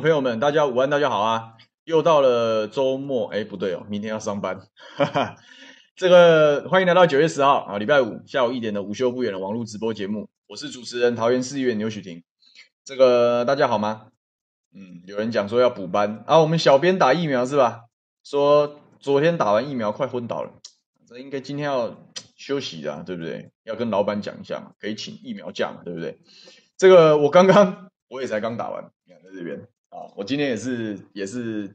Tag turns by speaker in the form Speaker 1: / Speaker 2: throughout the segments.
Speaker 1: 朋友们，大家午安，大家好啊！又到了周末，哎，不对哦，明天要上班。哈哈，这个欢迎来到九月十号啊，礼拜五下午一点的午休不远的网络直播节目，我是主持人桃园市议员牛许婷。这个大家好吗？嗯，有人讲说要补班啊，我们小编打疫苗是吧？说昨天打完疫苗快昏倒了，这应该今天要休息的，对不对？要跟老板讲一下嘛，可以请疫苗假嘛，对不对？这个我刚刚我也才刚打完，你看在这边。啊，我今天也是也是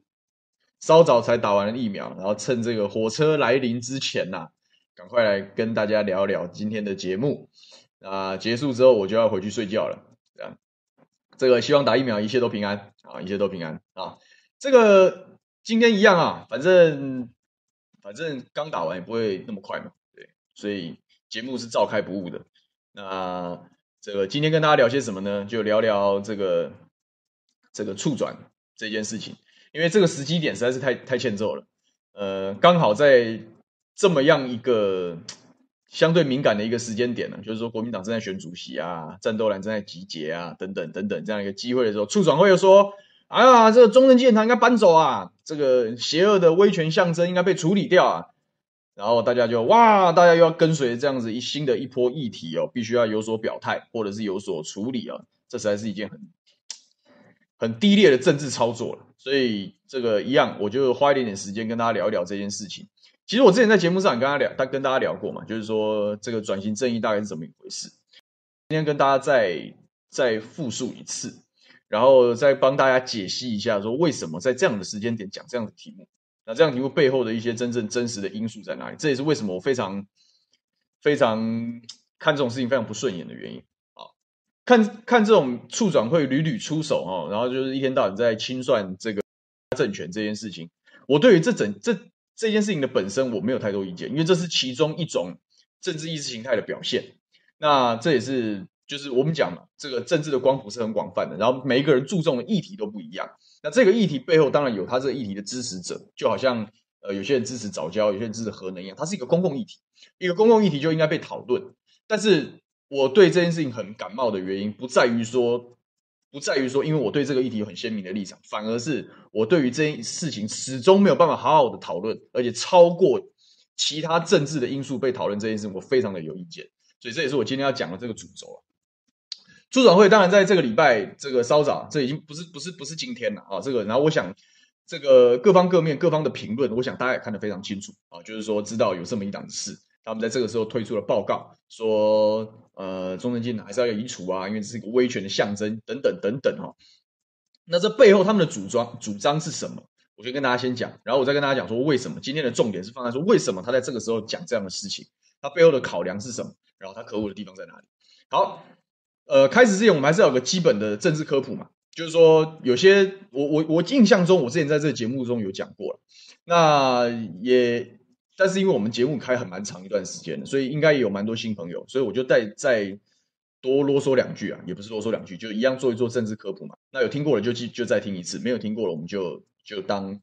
Speaker 1: 稍早才打完疫苗，然后趁这个火车来临之前呐、啊，赶快来跟大家聊聊今天的节目。啊，结束之后我就要回去睡觉了。这样，这个希望打疫苗一切都平安啊，一切都平安啊。这个今天一样啊，反正反正刚打完也不会那么快嘛，对，所以节目是照开不误的。那这个今天跟大家聊些什么呢？就聊聊这个。这个促转这件事情，因为这个时机点实在是太太欠揍了，呃，刚好在这么样一个相对敏感的一个时间点呢，就是说国民党正在选主席啊，战斗蓝正在集结啊，等等等等这样一个机会的时候，促转会又说，哎呀，这个中正纪念堂应该搬走啊，这个邪恶的威权象征应该被处理掉啊，然后大家就哇，大家又要跟随这样子一新的一波议题哦，必须要有所表态或者是有所处理啊，这实在是一件很。很低劣的政治操作了，所以这个一样，我就花一点点时间跟大家聊一聊这件事情。其实我之前在节目上也跟他聊，他跟大家聊过嘛，就是说这个转型正义大概是怎么一回事。今天跟大家再再复述一次，然后再帮大家解析一下，说为什么在这样的时间点讲这样的题目，那这样题目背后的一些真正真实的因素在哪里？这也是为什么我非常非常看这种事情非常不顺眼的原因。看看这种促转会屡屡出手哦，然后就是一天到晚在清算这个政权这件事情，我对于这整这这件事情的本身我没有太多意见，因为这是其中一种政治意识形态的表现。那这也是就是我们讲嘛，这个政治的光谱是很广泛的，然后每一个人注重的议题都不一样。那这个议题背后当然有他这个议题的支持者，就好像呃有些人支持早教，有些人支持核能一样，它是一个公共议题，一个公共议题就应该被讨论，但是。我对这件事情很感冒的原因，不在于说，不在于说，因为我对这个议题有很鲜明的立场，反而是我对于这件事情始终没有办法好好的讨论，而且超过其他政治的因素被讨论这件事，我非常的有意见。所以这也是我今天要讲的这个主轴啊。促转会当然在这个礼拜这个稍早，这已经不是不是不是今天了啊。这个，然后我想这个各方各面各方的评论，我想大家也看得非常清楚啊，就是说知道有这么一档事。他们在这个时候推出了报告，说，呃，中正纪念还是要移除啊，因为这是一个威权的象征，等等等等哈、那这背后他们的主张主张是什么？我就跟大家先讲，然后我再跟大家讲说为什么。今天的重点是放在说为什么他在这个时候讲这样的事情，他背后的考量是什么？然后他可恶的地方在哪里？好，呃，开始之前我们还是要有个基本的政治科普嘛，就是说有些我我我印象中我之前在这个节目中有讲过了，那也。但是因为我们节目开很蛮长一段时间的，所以应该也有蛮多新朋友，所以我就再再多啰嗦两句啊，也不是啰嗦两句，就一样做一做政治科普嘛。那有听过了就记就再听一次，没有听过了我们就就当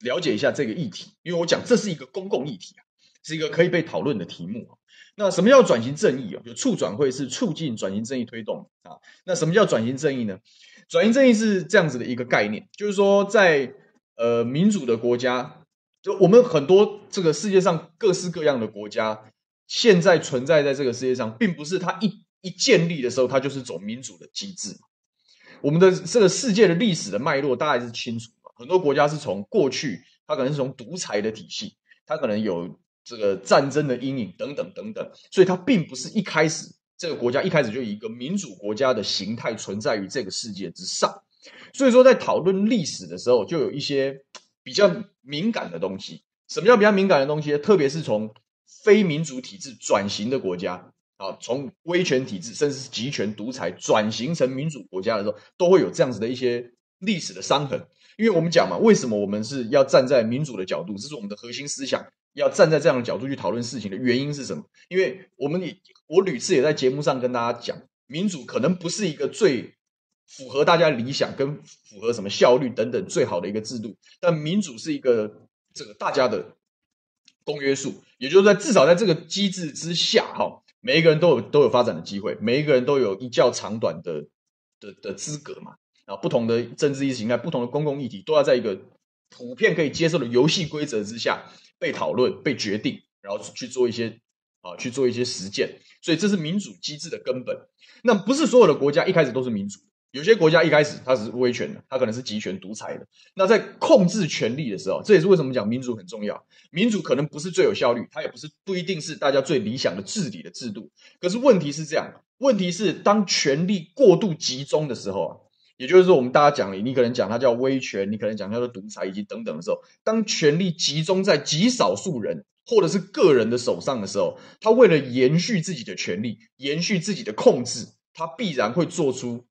Speaker 1: 了解一下这个议题，因为我讲这是一个公共议题啊，是一个可以被讨论的题目啊。那什么叫转型正义啊？就促转会是促进转型正义推动啊。那什么叫转型正义呢？转型正义是这样子的一个概念，就是说在呃民主的国家。就我们很多这个世界上各式各样的国家，现在存在在这个世界上，并不是它一一建立的时候，它就是走民主的机制。我们的这个世界的历史的脉络，大概是清楚的。很多国家是从过去，它可能是从独裁的体系，它可能有这个战争的阴影等等等等，所以它并不是一开始这个国家一开始就以一个民主国家的形态存在于这个世界之上。所以说，在讨论历史的时候，就有一些。比较敏感的东西，什么叫比较敏感的东西？特别是从非民主体制转型的国家啊，从威权体制甚至是集权独裁转型成民主国家的时候，都会有这样子的一些历史的伤痕。因为我们讲嘛，为什么我们是要站在民主的角度？这是我们的核心思想，要站在这样的角度去讨论事情的原因是什么？因为我们也我屡次也在节目上跟大家讲，民主可能不是一个最。符合大家理想跟符合什么效率等等最好的一个制度，但民主是一个这个大家的公约数，也就是在至少在这个机制之下，哈，每一个人都有都有发展的机会，每一个人都有一较长短的的的资格嘛。啊，不同的政治意识形态、不同的公共议题，都要在一个普遍可以接受的游戏规则之下被讨论、被决定，然后去做一些啊，去做一些实践。所以这是民主机制的根本。那不是所有的国家一开始都是民主。有些国家一开始它是威权的，它可能是集权独裁的。那在控制权力的时候，这也是为什么讲民主很重要。民主可能不是最有效率，它也不是不一定是大家最理想的治理的制度。可是问题是这样，问题是当权力过度集中的时候啊，也就是说我们大家讲，你可能讲它叫威权，你可能讲它叫独裁以及等等的时候，当权力集中在极少数人或者是个人的手上的时候，他为了延续自己的权力，延续自己的控制，他必然会做出。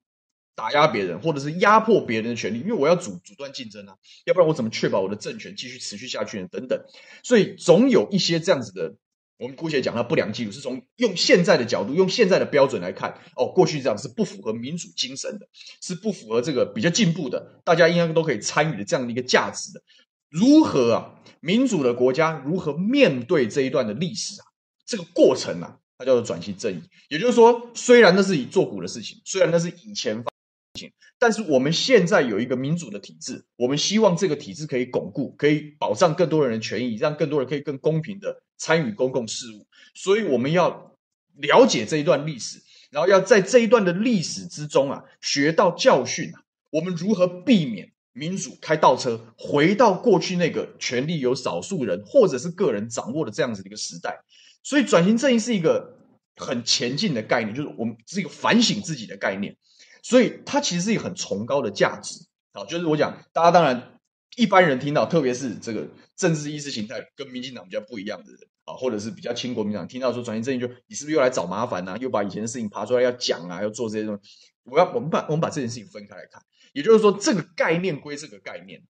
Speaker 1: 打压别人，或者是压迫别人的权利，因为我要阻阻断竞争啊，要不然我怎么确保我的政权继续持续下去呢？等等，所以总有一些这样子的，我们姑且讲它不良记录，是从用现在的角度，用现在的标准来看，哦，过去这样是不符合民主精神的，是不符合这个比较进步的，大家应该都可以参与的这样的一个价值的。如何啊，民主的国家如何面对这一段的历史啊？这个过程啊，它叫做转型正义。也就是说，虽然那是以做古的事情，虽然那是以前发但是我们现在有一个民主的体制，我们希望这个体制可以巩固，可以保障更多人的权益，让更多人可以更公平的参与公共事务。所以我们要了解这一段历史，然后要在这一段的历史之中啊，学到教训啊，我们如何避免民主开倒车，回到过去那个权力由少数人或者是个人掌握的这样子的一个时代。所以转型正义是一个很前进的概念，就是我们是一个反省自己的概念。所以它其实是一个很崇高的价值啊，就是我讲，大家当然一般人听到，特别是这个政治意识形态跟民进党比较不一样的人啊，或者是比较亲国民党，听到说转型正义，就你是不是又来找麻烦啊？又把以前的事情爬出来要讲啊，要做这些东西。我要我们把我们把这件事情分开来看，也就是说，这个概念归这个概念，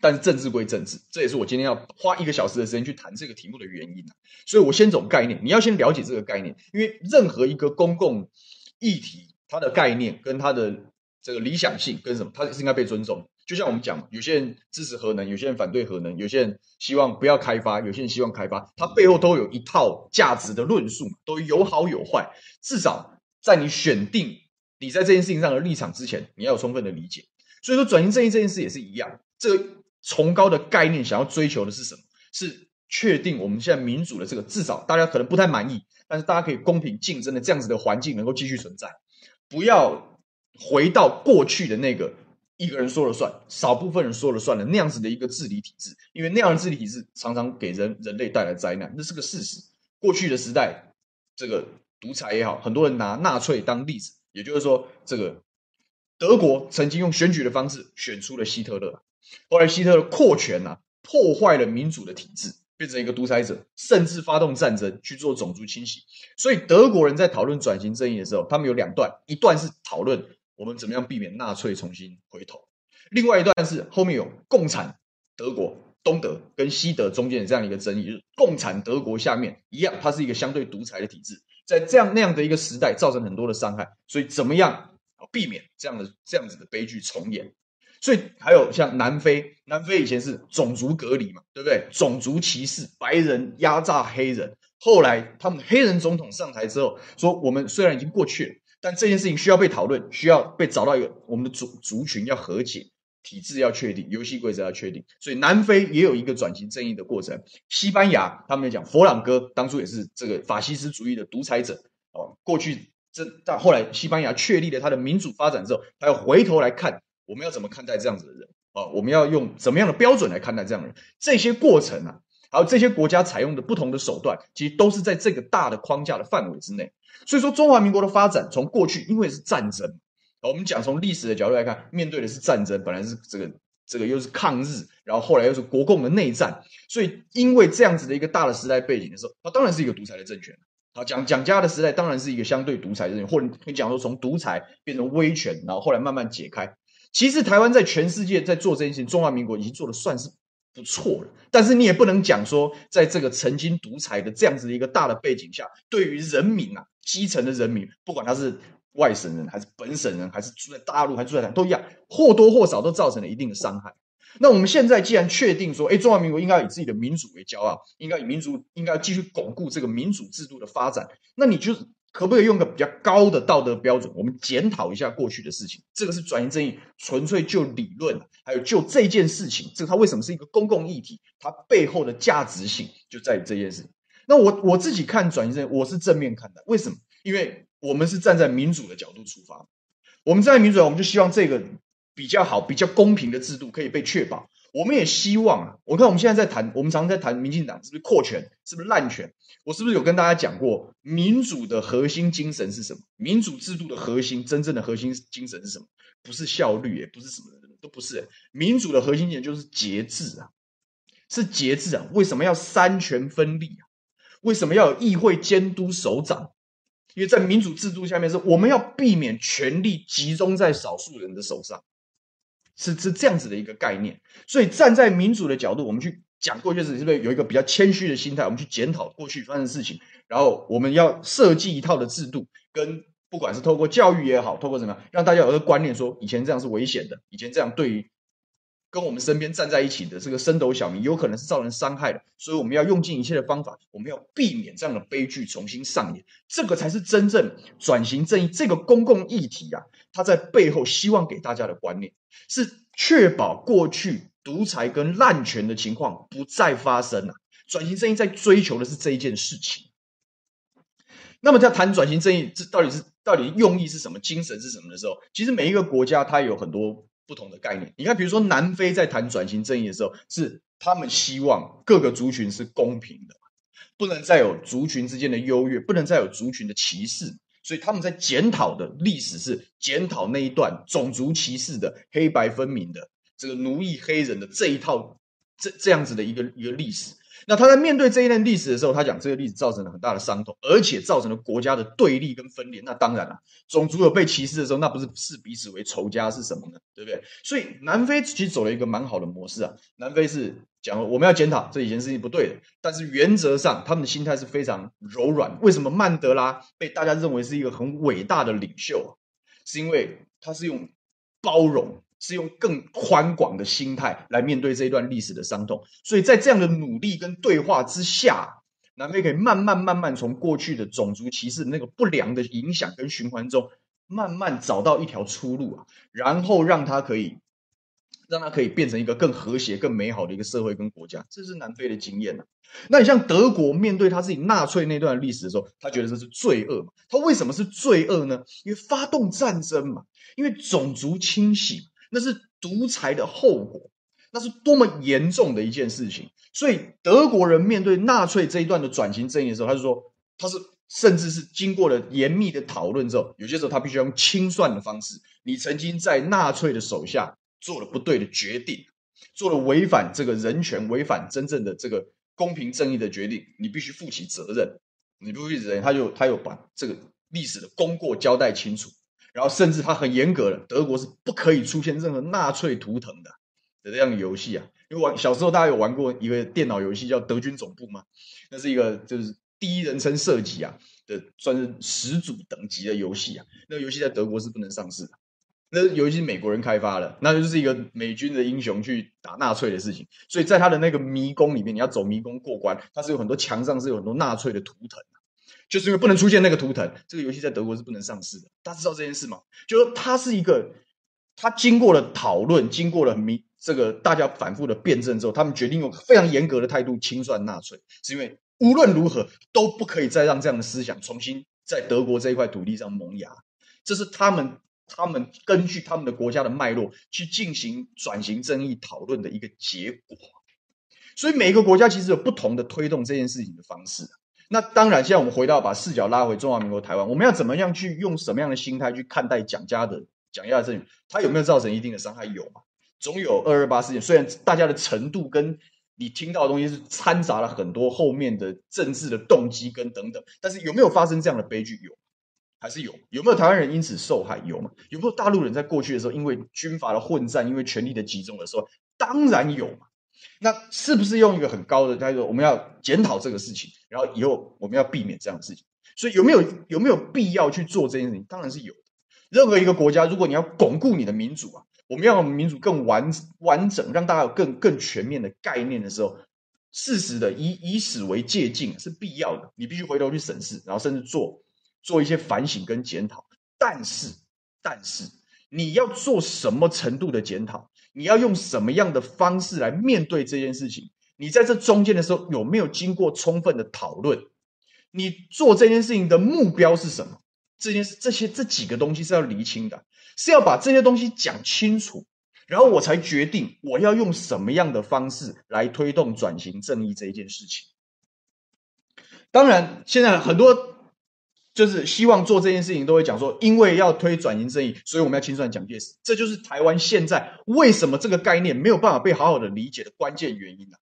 Speaker 1: 但是政治归政治，这也是我今天要花一个小时的时间去谈这个题目的原因啊。所以我先走概念，你要先了解这个概念，因为任何一个公共议题。它的概念跟它的这个理想性跟什么，它是应该被尊重。就像我们讲，有些人支持核能，有些人反对核能，有些人希望不要开发，有些人希望开发，它背后都有一套价值的论述，都有好有坏。至少在你选定你在这件事情上的立场之前，你要有充分的理解。所以说，转型正义这件事也是一样，这个崇高的概念想要追求的是什么？是确定我们现在民主的这个至少大家可能不太满意，但是大家可以公平竞争的这样子的环境能够继续存在。不要回到过去的那个一个人说了算，少部分人说了算的那样子的一个治理体制，因为那样的治理体制常常给人人类带来灾难，那是个事实。过去的时代，这个独裁也好，很多人拿纳粹当例子，也就是说，这个德国曾经用选举的方式选出了希特勒，后来希特勒扩权啊，破坏了民主的体制。变成一个独裁者，甚至发动战争去做种族清洗。所以德国人在讨论转型正义的时候，他们有两段：一段是讨论我们怎么样避免纳粹重新回头；另外一段是后面有共产德国、东德跟西德中间的这样一个争议，就是共产德国下面一样，它是一个相对独裁的体制，在这样那样的一个时代，造成很多的伤害。所以怎么样避免这样的这样子的悲剧重演？所以还有像南非，南非以前是种族隔离嘛，对不对？种族歧视，白人压榨黑人。后来他们黑人总统上台之后，说我们虽然已经过去了，但这件事情需要被讨论，需要被找到一个我们的族族群要和解，体制要确定，游戏规则要确定。所以南非也有一个转型正义的过程。西班牙他们讲佛朗哥当初也是这个法西斯主义的独裁者哦，过去这但后来西班牙确立了他的民主发展之后，他又回头来看。我们要怎么看待这样子的人啊？我们要用怎么样的标准来看待这样的人？这些过程啊，还有这些国家采用的不同的手段，其实都是在这个大的框架的范围之内。所以说，中华民国的发展从过去因为是战争，我们讲从历史的角度来看，面对的是战争，本来是这个这个又是抗日，然后后来又是国共的内战，所以因为这样子的一个大的时代背景的时候，它当然是一个独裁的政权。好，蒋蒋家的时代当然是一个相对独裁的政权，或者你讲说从独裁变成威权，然后后来慢慢解开。其实台湾在全世界在做这件事情，中华民国已经做得算是不错了。但是你也不能讲说，在这个曾经独裁的这样子的一个大的背景下，对于人民啊，基层的人民，不管他是外省人还是本省人，还是住在大陆还是住在哪，都一样，或多或少都造成了一定的伤害。那我们现在既然确定说，哎，中华民国应该以自己的民主为骄傲，应该以民主，应该继续巩固这个民主制度的发展，那你就可不可以用个比较高的道德标准？我们检讨一下过去的事情。这个是转型正义，纯粹就理论，还有就这件事情，这个它为什么是一个公共议题？它背后的价值性就在于这件事。那我我自己看转型正义，我是正面看待。为什么？因为我们是站在民主的角度出发，我们站在民主，我们就希望这个比较好、比较公平的制度可以被确保。我们也希望啊，我看我们现在在谈，我们常常在谈民进党是不是扩权，是不是滥权？我是不是有跟大家讲过，民主的核心精神是什么？民主制度的核心，真正的核心精神是什么？不是效率，也不是什么，都不是。民主的核心精神就是节制啊，是节制啊。为什么要三权分立啊？为什么要有议会监督首长？因为在民主制度下面，是我们要避免权力集中在少数人的手上。是是这样子的一个概念，所以站在民主的角度，我们去讲过去事情，是不是有一个比较谦虚的心态？我们去检讨过去发生的事情，然后我们要设计一套的制度，跟不管是透过教育也好，透过怎么样，让大家有个观念说，说以前这样是危险的，以前这样对于。跟我们身边站在一起的这个升斗小民，有可能是造成伤害的，所以我们要用尽一切的方法，我们要避免这样的悲剧重新上演。这个才是真正转型正义这个公共议题啊，他在背后希望给大家的观念，是确保过去独裁跟滥权的情况不再发生啊。转型正义在追求的是这一件事情。那么在谈转型正义，这到底是到底用意是什么，精神是什么的时候，其实每一个国家它有很多。不同的概念，你看，比如说南非在谈转型正义的时候，是他们希望各个族群是公平的，不能再有族群之间的优越，不能再有族群的歧视，所以他们在检讨的历史是检讨那一段种族歧视的黑白分明的这个奴役黑人的这一套这这样子的一个一个历史。那他在面对这一段历史的时候，他讲这个历史造成了很大的伤痛，而且造成了国家的对立跟分裂。那当然了，种族有被歧视的时候，那不是视彼此为仇家是什么呢？对不对？所以南非其实走了一个蛮好的模式啊。南非是讲我们要检讨这以前事情不对的，但是原则上他们的心态是非常柔软。为什么曼德拉被大家认为是一个很伟大的领袖？是因为他是用包容。是用更宽广的心态来面对这一段历史的伤痛，所以在这样的努力跟对话之下，南非可以慢慢慢慢从过去的种族歧视那个不良的影响跟循环中，慢慢找到一条出路啊，然后让它可以，让它可以变成一个更和谐、更美好的一个社会跟国家，这是南非的经验啊。那你像德国面对他自己纳粹那段历史的时候，他觉得这是罪恶嘛？他为什么是罪恶呢？因为发动战争嘛，因为种族清洗。那是独裁的后果，那是多么严重的一件事情。所以德国人面对纳粹这一段的转型正义的时候，他就说，他是甚至是经过了严密的讨论之后，有些时候他必须要用清算的方式。你曾经在纳粹的手下做了不对的决定，做了违反这个人权、违反真正的这个公平正义的决定，你必须负起责任。你不负责任，他就他又把这个历史的功过交代清楚。然后甚至他很严格的，德国是不可以出现任何纳粹图腾的的这样的游戏啊。因为玩小时候大家有玩过一个电脑游戏叫《德军总部》吗？那是一个就是第一人称射击啊的，算是始祖等级的游戏啊。那个游戏在德国是不能上市的，那游戏美国人开发的，那就是一个美军的英雄去打纳粹的事情。所以在他的那个迷宫里面，你要走迷宫过关，它是有很多墙上是有很多纳粹的图腾。就是因为不能出现那个图腾，这个游戏在德国是不能上市的。大家知道这件事吗？就是说它是一个，它经过了讨论，经过了明这个大家反复的辩证之后，他们决定用非常严格的态度清算纳粹，是因为无论如何都不可以再让这样的思想重新在德国这一块土地上萌芽。这是他们他们根据他们的国家的脉络去进行转型正义讨论的一个结果。所以每个国家其实有不同的推动这件事情的方式。那当然，现在我们回到把视角拉回中华民国台湾，我们要怎么样去用什么样的心态去看待蒋家的蒋家的政权？他有没有造成一定的伤害？有嘛？总有二二八事件，虽然大家的程度跟你听到的东西是掺杂了很多后面的政治的动机跟等等，但是有没有发生这样的悲剧？有，还是有？有没有台湾人因此受害？有嘛？有没有大陆人在过去的时候因为军阀的混战，因为权力的集中的时候？当然有嘛。那是不是用一个很高的态度？我们要检讨这个事情，然后以后我们要避免这样的事情。所以有没有有没有必要去做这件事情？当然是有的。任何一个国家，如果你要巩固你的民主啊，我们要让民主更完完整，让大家有更更全面的概念的时候，适时的以以史为借鉴是必要的。你必须回头去审视，然后甚至做做一些反省跟检讨。但是，但是你要做什么程度的检讨？你要用什么样的方式来面对这件事情？你在这中间的时候有没有经过充分的讨论？你做这件事情的目标是什么？这件事这些这几个东西是要厘清的，是要把这些东西讲清楚，然后我才决定我要用什么样的方式来推动转型正义这一件事情。当然，现在很多就是希望做这件事情，都会讲说，因为要推转型正义，所以我们要清算蒋介石。这就是台湾现在为什么这个概念没有办法被好好的理解的关键原因啊，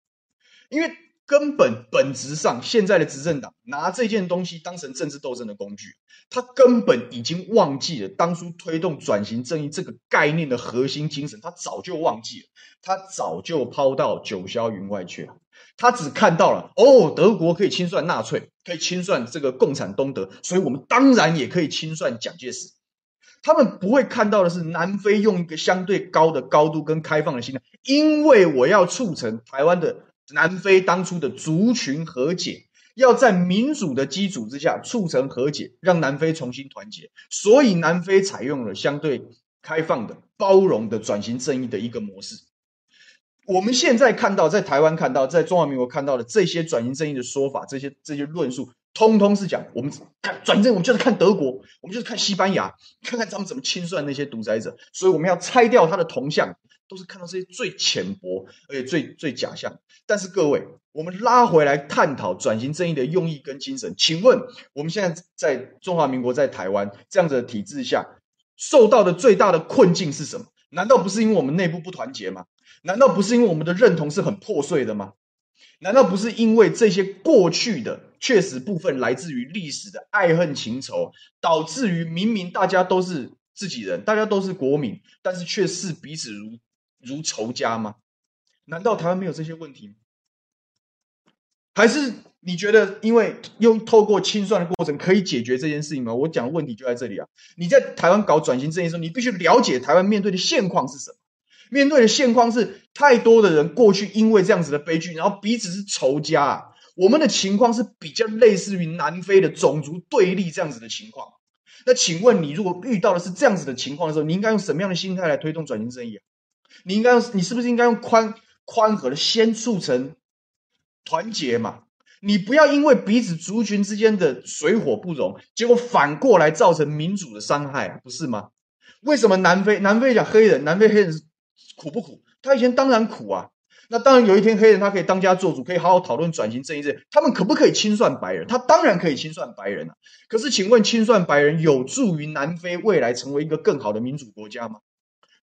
Speaker 1: 因为。根本本质上，现在的执政党拿这件东西当成政治斗争的工具，他根本已经忘记了当初推动转型正义这个概念的核心精神，他早就忘记了，他早就抛到九霄云外去了。他只看到了哦，德国可以清算纳粹，可以清算这个共产东德，所以我们当然也可以清算蒋介石。他们不会看到的是，南非用一个相对高的高度跟开放的心态，因为我要促成台湾的。南非当初的族群和解，要在民主的基础之下促成和解，让南非重新团结，所以南非采用了相对开放的、包容的转型正义的一个模式。我们现在看到，在台湾看到，在中华民国看到的这些转型正义的说法，这些这些论述，通通是讲我们看转正，我们就是看德国，我们就是看西班牙，看看他们怎么清算那些独裁者，所以我们要拆掉他的铜像。都是看到这些最浅薄，而且最最假象。但是各位，我们拉回来探讨转型正义的用意跟精神。请问，我们现在在中华民国，在台湾这样子的体制下，受到的最大的困境是什么？难道不是因为我们内部不团结吗？难道不是因为我们的认同是很破碎的吗？难道不是因为这些过去的确实部分来自于历史的爱恨情仇，导致于明明大家都是自己人，大家都是国民，但是却视彼此如？如仇家吗？难道台湾没有这些问题吗？还是你觉得，因为用透过清算的过程可以解决这件事情吗？我讲的问题就在这里啊！你在台湾搞转型正义的时候，你必须了解台湾面对的现况是什么？面对的现况是太多的人过去因为这样子的悲剧，然后彼此是仇家啊。我们的情况是比较类似于南非的种族对立这样子的情况。那请问你，如果遇到的是这样子的情况的时候，你应该用什么样的心态来推动转型正义啊？你应该用，你是不是应该用宽宽和的先促成团结嘛？你不要因为彼此族群之间的水火不容，结果反过来造成民主的伤害啊，不是吗？为什么南非南非讲黑人，南非黑人是苦不苦？他以前当然苦啊。那当然有一天黑人他可以当家做主，可以好好讨论转型正义这，他们可不可以清算白人？他当然可以清算白人啊。可是请问清算白人有助于南非未来成为一个更好的民主国家吗？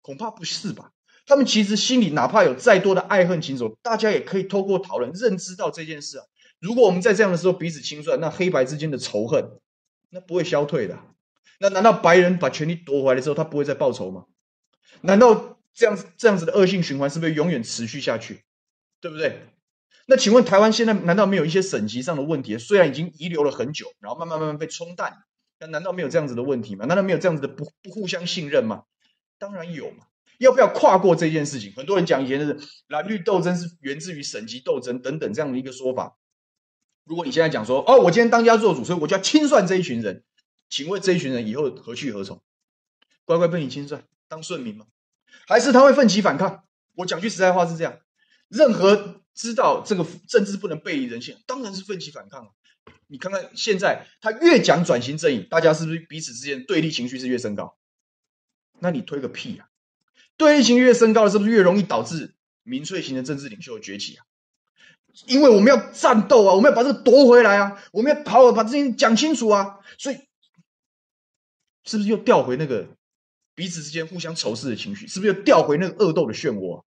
Speaker 1: 恐怕不是吧。他们其实心里哪怕有再多的爱恨情仇，大家也可以透过讨论认知到这件事啊。如果我们在这样的时候彼此清算，那黑白之间的仇恨那不会消退的。那难道白人把权力夺回来之后，他不会再报仇吗？难道这样子这样子的恶性循环是不是永远持续下去？对不对？那请问台湾现在难道没有一些省级上的问题？虽然已经遗留了很久，然后慢慢慢慢被冲淡，那难道没有这样子的问题吗？难道没有这样子的不不互相信任吗？当然有嘛。要不要跨过这件事情？很多人讲以前的是蓝绿斗争是源自于省级斗争等等这样的一个说法。如果你现在讲说哦，我今天当家做主，所以我就要清算这一群人，请问这一群人以后何去何从？乖乖被你清算当顺民吗？还是他会奋起反抗？我讲句实在话是这样，任何知道这个政治不能背离人性，当然是奋起反抗。你看看现在他越讲转型正义，大家是不是彼此之间对立情绪是越升高？那你推个屁啊！对立情绪越升高了，是不是越容易导致民粹型的政治领袖崛起啊？因为我们要战斗啊，我们要把这个夺回来啊，我们要好好把这件事情讲清楚啊，所以是不是又调回那个彼此之间互相仇视的情绪？是不是又调回那个恶斗的漩涡？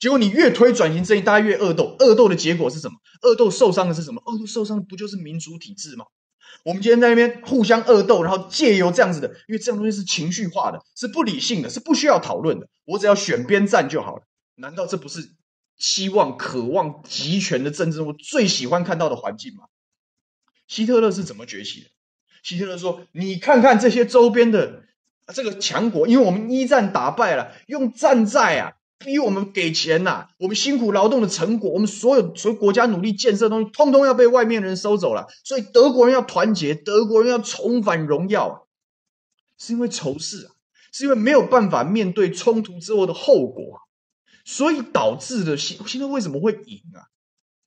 Speaker 1: 结果你越推转型正义，大家越恶斗，恶斗的结果是什么？恶斗受伤的是什么？恶斗受伤的不就是民主体制吗？我们今天在那边互相恶斗，然后借由这样子的，因为这样东西是情绪化的，是不理性的，是不需要讨论的。我只要选边站就好了。难道这不是希望、渴望集权的政治我最喜欢看到的环境吗？希特勒是怎么崛起的？希特勒说：“你看看这些周边的这个强国，因为我们一战打败了，用战债啊，逼我们给钱呐、我们辛苦劳动的成果，我们所有所有国家努力建设的东西，通通要被外面人收走了。所以德国人要团结，德国人要重返荣耀，是因为仇视啊，是因为没有办法面对冲突之后的后果，所以导致的现现在为什么会赢啊？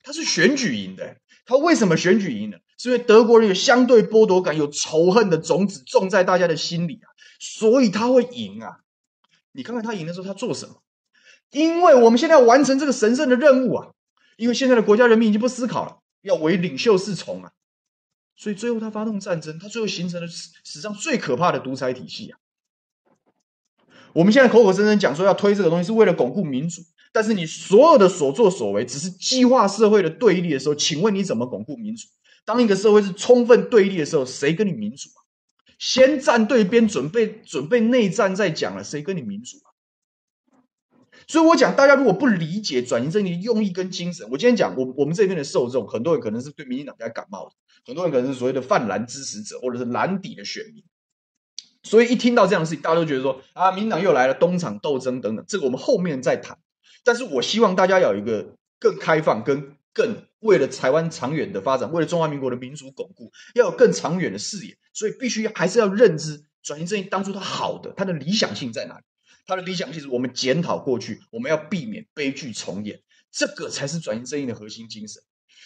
Speaker 1: 他是选举赢的，他为什么选举赢呢？是因为德国人有相对剥夺感，有仇恨的种子种在大家的心里啊，所以他会赢啊。你看看他赢的时候，他做什么？因为我们现在要完成这个神圣的任务啊！因为现在的国家人民已经不思考了，要唯领袖是从啊，所以最后他发动战争，他最后形成了史史上最可怕的独裁体系啊！我们现在口口声声讲说要推这个东西，是为了巩固民主，但是你所有的所作所为只是激化社会的对立的时候，请问你怎么巩固民主？当一个社会是充分对立的时候，谁跟你民主？先站对边，准备准备内战再讲了，谁跟你民主啊？所以我讲，大家如果不理解转型正义的用意跟精神，我今天讲，我我们这边的受众，很多人可能是对民进党比较感冒的，很多人可能是所谓的泛蓝支持者，或者是蓝底的选民。所以一听到这样的事情，大家都觉得说啊，民进党又来了，东厂斗争等等，这个我们后面再谈。但是我希望大家有一个更开放、跟更为了台湾长远的发展，为了中华民国的民主巩固，要有更长远的视野。所以必须还是要认知转型正义当初它好的，它的理想性在哪里？它的理想性是我们检讨过去，我们要避免悲剧重演，这个才是转型正义的核心精神。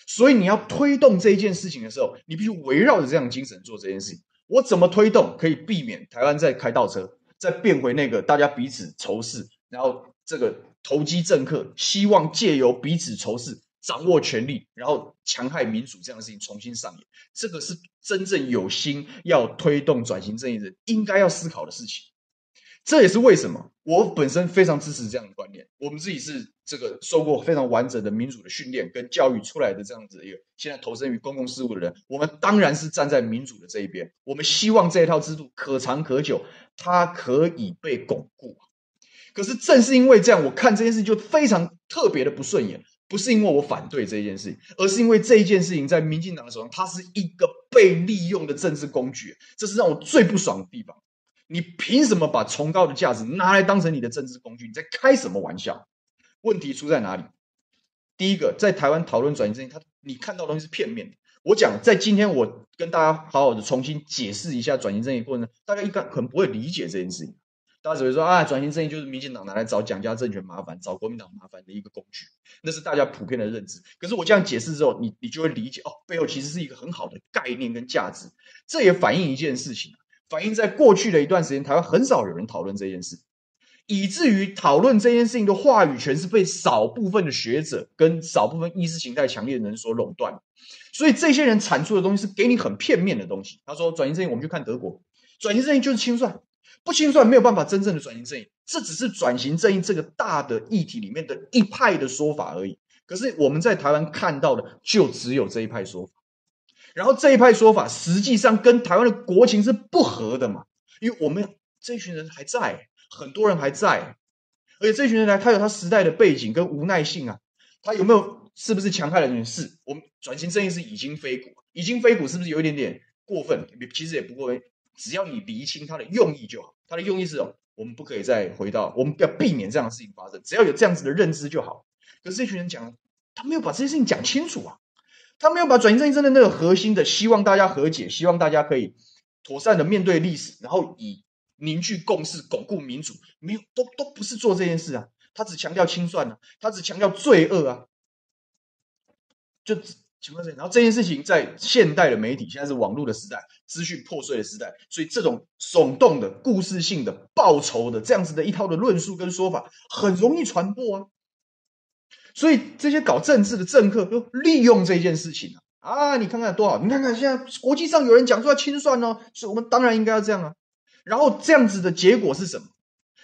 Speaker 1: 所以你要推动这一件事情的时候，你必须围绕着这样精神做这件事情。我怎么推动可以避免台湾再开倒车，再变回那个大家彼此仇视，然后这个投机政客希望借由彼此仇视。掌握权力，然后强害民主这样的事情重新上演，这个是真正有心要推动转型正义的人应该要思考的事情。这也是为什么我本身非常支持这样的观念。我们自己是这个受过非常完整的民主的训练跟教育出来的这样子一个，现在投身于公共事务的人，我们当然是站在民主的这一边。我们希望这一套制度可长可久，它可以被巩固。可是正是因为这样，我看这件事就非常特别的不顺眼。不是因为我反对这一件事情，而是因为这一件事情在民进党的手上，它是一个被利用的政治工具，这是让我最不爽的地方。你凭什么把崇高的价值拿来当成你的政治工具？你在开什么玩笑？问题出在哪里？第一个，在台湾讨论转型正义，他你看到的东西是片面的。我讲，在今天我跟大家好好的重新解释一下转型正义过程，大家应该可能不会理解这件事情。大家只会说啊，转型正义就是民进党拿来找蒋家政权麻烦、找国民党麻烦的一个工具，那是大家普遍的认知。可是我这样解释之后，你你就会理解哦，背后其实是一个很好的概念跟价值。这也反映一件事情，反映在过去的一段时间，台湾很少有人讨论这件事，以至于讨论这件事情的话语权是被少部分的学者跟少部分意识形态强烈的人所垄断。所以这些人产出的东西是给你很片面的东西。他说转型正义，我们去看德国，转型正义就是清算。不清算没有办法真正的转型正义，这只是转型正义这个大的议题里面的一派的说法而已。可是我们在台湾看到的就只有这一派说法，然后这一派说法实际上跟台湾的国情是不合的嘛？因为我们这群人还在，很多人还在，而且这群人来，他有他时代的背景跟无奈性啊，他有没有是不是戕害了人？是我们转型正义是已经非股，已经非股是不是有一点点过分？其实也不过分。只要你厘清它的用意就好，它的用意是哦，我们不可以再回到，我们要避免这样的事情发生。只要有这样子的认知就好。可是这群人讲，他没有把这些事情讲清楚啊，他没有把转型正义真的那个核心的，希望大家和解，希望大家可以妥善的面对历史，然后以凝聚共识、巩固民主，没有，都都不是做这件事啊。他只强调清算啊，他只强调罪恶啊，就。情况是，然后这件事情在现代的媒体，现在是网络的时代，资讯破碎的时代，所以这种耸动的、故事性的、报仇的这样子的一套的论述跟说法，很容易传播啊。所以这些搞政治的政客都利用这件事情啊，啊，你看看多好，你看看现在国际上有人讲说要清算哦，所以我们当然应该要这样啊。然后这样子的结果是什么？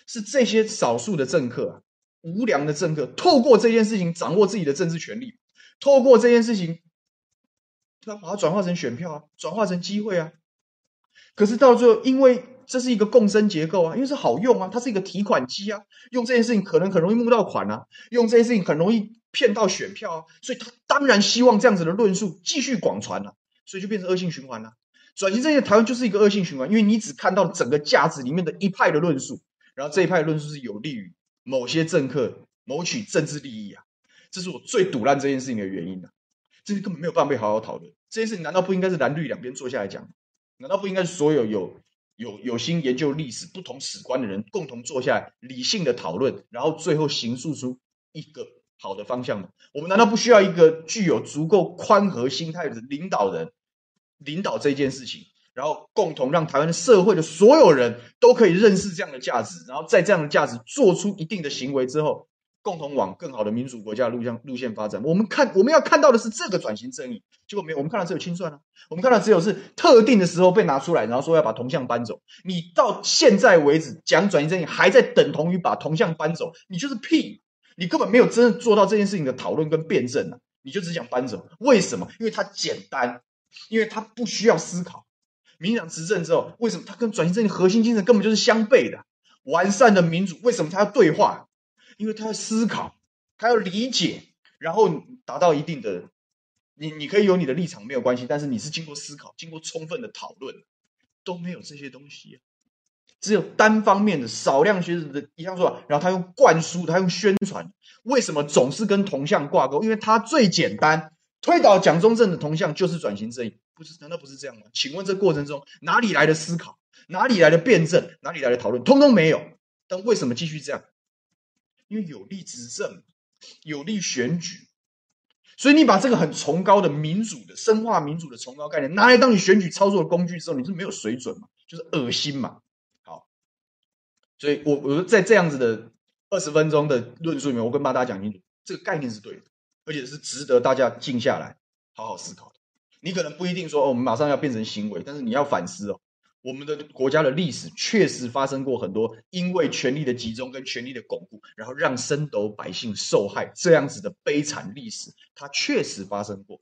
Speaker 1: 是这些少数的政客啊，无良的政客，透过这件事情掌握自己的政治权力，透过这件事情。他把它转化成选票啊，转化成机会啊。可是到最后，因为这是一个共生结构啊，因为是好用啊，它是一个提款机啊。用这件事情可能很容易募到款啊，用这件事情很容易骗到选票啊。所以他当然希望这样子的论述继续广传了，所以就变成恶性循环了。转型正义台湾就是一个恶性循环，因为你只看到整个价值里面的一派的论述，然后这一派论述是有利于某些政客谋取政治利益啊，这是我最堵烂这件事情的原因啊！这些根本没有办法被好好讨论。这件事情难道不应该是蓝绿两边坐下来讲？难道不应该是所有有有有心研究历史、不同史观的人共同坐下来理性的讨论，然后最后形塑出一个好的方向吗？我们难道不需要一个具有足够宽和心态的领导人领导这件事情？然后共同让台湾社会的所有人都可以认识这样的价值，然后在这样的价值做出一定的行为之后，共同往更好的民主国家路向路线发展。我们看我们要看到的是这个转型正义，结果没有，我们看到只有清算啊，我们看到只有是特定的时候被拿出来，然后说要把铜像搬走。你到现在为止讲转型正义，还在等同于把铜像搬走，你就是屁，你根本没有真正做到这件事情的讨论跟辩证啊，你就只想搬走。为什么？因为它简单，因为它不需要思考。民党执政之后，为什么它跟转型正义核心精神根本就是相悖的？完善的民主，为什么它要对话？因为他要思考，他要理解，然后达到一定的，你你可以有你的立场没有关系，但是你是经过思考、经过充分的讨论，都没有这些东西，只有单方面的少量学者的一样说，然后他用灌输，他用宣传，为什么总是跟同向挂钩？因为它最简单，推倒蒋中正的铜像就是转型正义。不是？难道不是这样吗？请问这过程中哪里来的思考？哪里来的辩证？哪里来的讨论？通通没有。但为什么继续这样？因为有利执政，有利选举。所以你把这个很崇高的民主的深化民主的崇高概念拿来当你选举操作的工具之后，你是没有水准嘛？就是恶心嘛？好，所以我我在这样子的二十分钟的论述里面，我跟大家讲清楚，这个概念是对的，而且是值得大家静下来好好思考的。你可能不一定说哦，我们马上要变成行为，但是你要反思哦，我们的国家的历史确实发生过很多因为权力的集中跟权力的巩固，然后让升斗百姓受害这样子的悲惨历史，它确实发生过。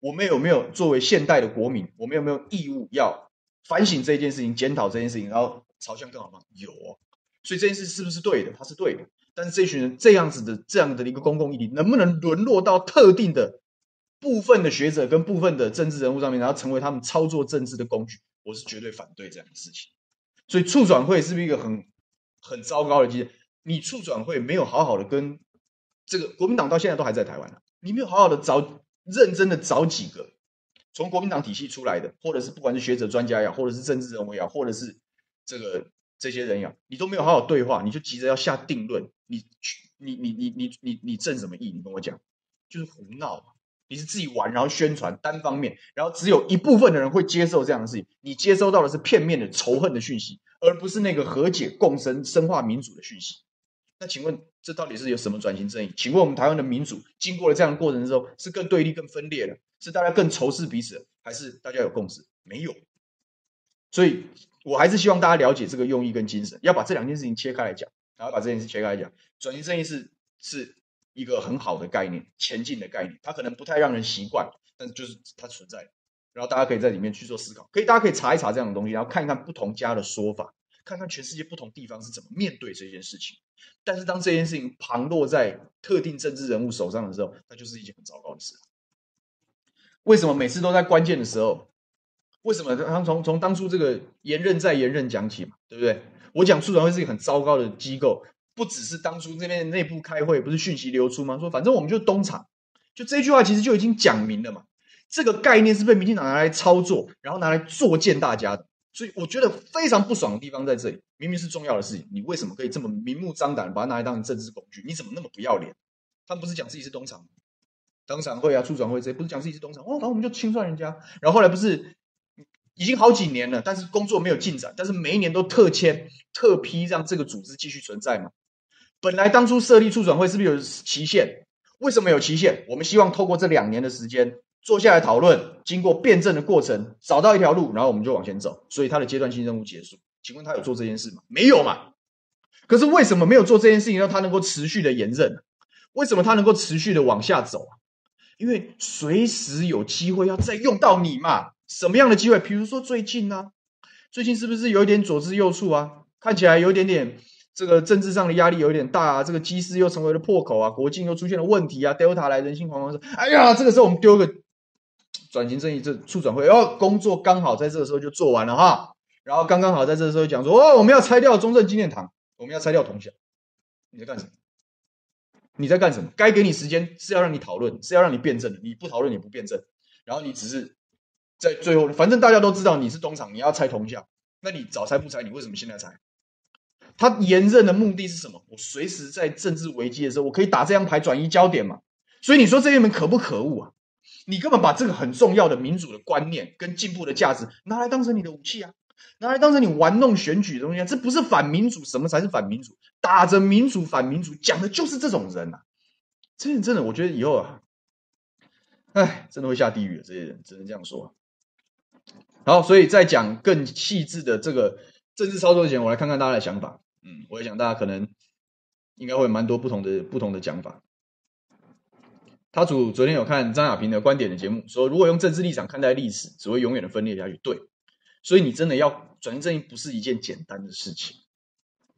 Speaker 1: 我们有没有作为现代的国民，我们有没有义务要反省这件事情，检讨这件事情，然后朝向更好吗？有哦。所以这件事是不是对的？它是对的。但是这群人这样子的这样的一个公共议题，能不能沦落到特定的？部分的学者跟部分的政治人物上面，然后成为他们操作政治的工具，我是绝对反对这样的事情。所以促转会是不是一个很很糟糕的机制？你促转会没有好好的跟这个国民党到现在都还在台湾，你没有好好的找认真的找几个从国民党体系出来的，或者是不管是学者专家也好，或者是政治人物也好，或者是这个这些人也好，你都没有好好对话，你就急着要下定论，你去你你你你你你正什么意？你跟我讲，就是胡闹。你是自己玩，然后宣传单方面，然后只有一部分的人会接受这样的事情。你接收到的是片面的仇恨的讯息，而不是那个和解共生、深化民主的讯息。那请问，这到底是有什么转型正义？请问我们台湾的民主经过了这样的过程之后，是更对立、更分裂的？是大家更仇视彼此，还是大家有共识？没有。所以我还是希望大家了解这个用意跟精神，要把这两件事情切开来讲，然后把这件事切开来讲。转型正义是是。一个很好的概念，前进的概念，它可能不太让人习惯，但就是它存在，然后大家可以在里面去做思考，可以大家可以查一查这样的东西，然后看一看不同家的说法，看看全世界不同地方是怎么面对这件事情。但是当这件事情旁落在特定政治人物手上的时候，那就是一件很糟糕的事。为什么每次都在关键的时候？为什么他从从当初这个延任再延任讲起嘛，对不对？我讲促转会是一个很糟糕的机构。不只是当初那边内部开会，不是讯息流出吗？说反正我们就东厂，就这句话其实就已经讲明了嘛。这个概念是被民进党拿来操作，然后拿来作践大家的。所以我觉得非常不爽的地方在这里，明明是重要的事情，你为什么可以这么明目张胆把它拿来当成政治工具？你怎么那么不要脸？他们不是讲自己是东厂，东厂会啊，促转会这些不是讲自己是东厂哦，然后我们就清算人家，然后后来不是。已经好几年了，但是工作没有进展，但是每一年都特签特批，让这个组织继续存在嘛。本来当初设立促转会是不是有期限？为什么有期限？我们希望透过这两年的时间坐下来讨论，经过辩证的过程，找到一条路，然后我们就往前走。所以他的阶段性任务结束。请问他有做这件事吗？没有嘛。可是为什么没有做这件事情，让他能够持续的延任？为什么他能够持续的往下走啊？因为随时有机会要再用到你嘛。什么样的机会？比如说最近呢、啊？最近是不是有点左支右絀啊？看起来有点点这个政治上的压力有点大啊。这个机师又成为了破口啊，国境又出现了问题啊。Delta 来人心惶惶说：“哎呀，这个时候我们丢个 转型正义这促转会，哦，工作刚好在这个时候就做完了哈。然后刚刚好在这个时候讲说：哦，我们要拆掉中正纪念堂，我们要拆掉铜像。你在干什么？你在干什么？该给你时间是要让你讨论，是要让你辩证的。你不讨论，你不辩证，然后你只是在最后，反正大家都知道你是东厂，你要拆铜像，那你早拆不拆？你为什么现在拆？他延任的目的是什么？我随时在政治危机的时候，我可以打这张牌转移焦点嘛。所以你说这些人可不可恶啊？你根本把这个很重要的民主的观念跟进步的价值拿来当成你的武器啊，拿来当成你玩弄选举的东西啊。这不是反民主，什么才是反民主？打着民主反民主，讲的就是这种人啊。这些人真的，我觉得以后啊，哎，真的会下地狱的。这些人只能这样说。好，所以在讲更细致的这个政治操作之前，我来看看大家的想法。嗯，我也想大家可能应该会有蛮多不同的不同的讲法。他主昨天有看张亚平的观点的节目，说如果用政治立场看待历史，只会永远的分裂下去。对，所以你真的要转型正义，不是一件简单的事情。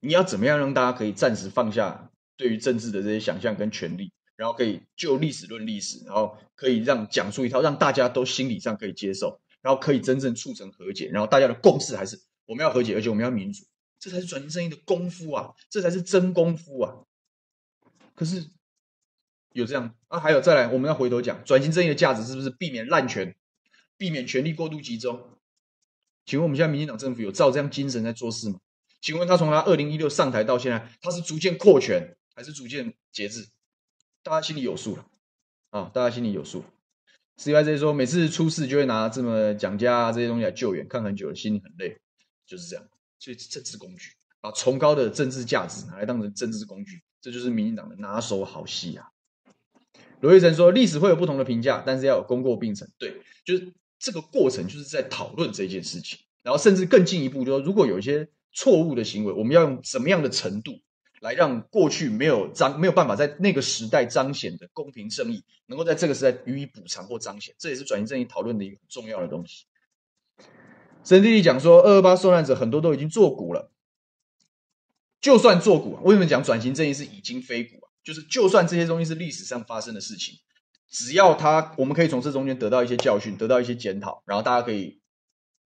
Speaker 1: 你要怎么样让大家可以暂时放下对于政治的这些想象跟权利，然后可以就历史论历史，然后可以让讲述一套让大家都心理上可以接受，然后可以真正促成和解，然后大家的共识还是我们要和解，而且我们要民主。这才是转型正义的功夫啊！这才是真功夫啊！可是有这样啊？还有再来，我们要回头讲转型正义的价值是不是避免滥权，避免权力过度集中？请问我们现在民进党政府有照这样精神在做事吗？请问他从他二零一六上台到现在，他是逐渐扩权还是逐渐节制？大家心里有数了啊！大家心里有数。CYZ 说，每次出事就会拿这么蒋家这些东西来救援，看很久了，心里很累，就是这样。所以政治工具，把崇高的政治价值拿来当成政治工具，这就是民进党的拿手好戏啊！罗玉成说，历史会有不同的评价，但是要有功过并存。对，就是这个过程，就是在讨论这件事情，然后甚至更进一步，就是说，如果有一些错误的行为，我们要用什么样的程度来让过去没有彰没有办法在那个时代彰显的公平正义，能够在这个时代予以补偿或彰显，这也是转型正义讨论的一个很重要的东西。神弟弟讲说，二二八受难者很多都已经作古了。就算作古，为什么讲转型正义是已经非古啊？就是就算这些东西是历史上发生的事情，只要他，我们可以从这中间得到一些教训，得到一些检讨，然后大家可以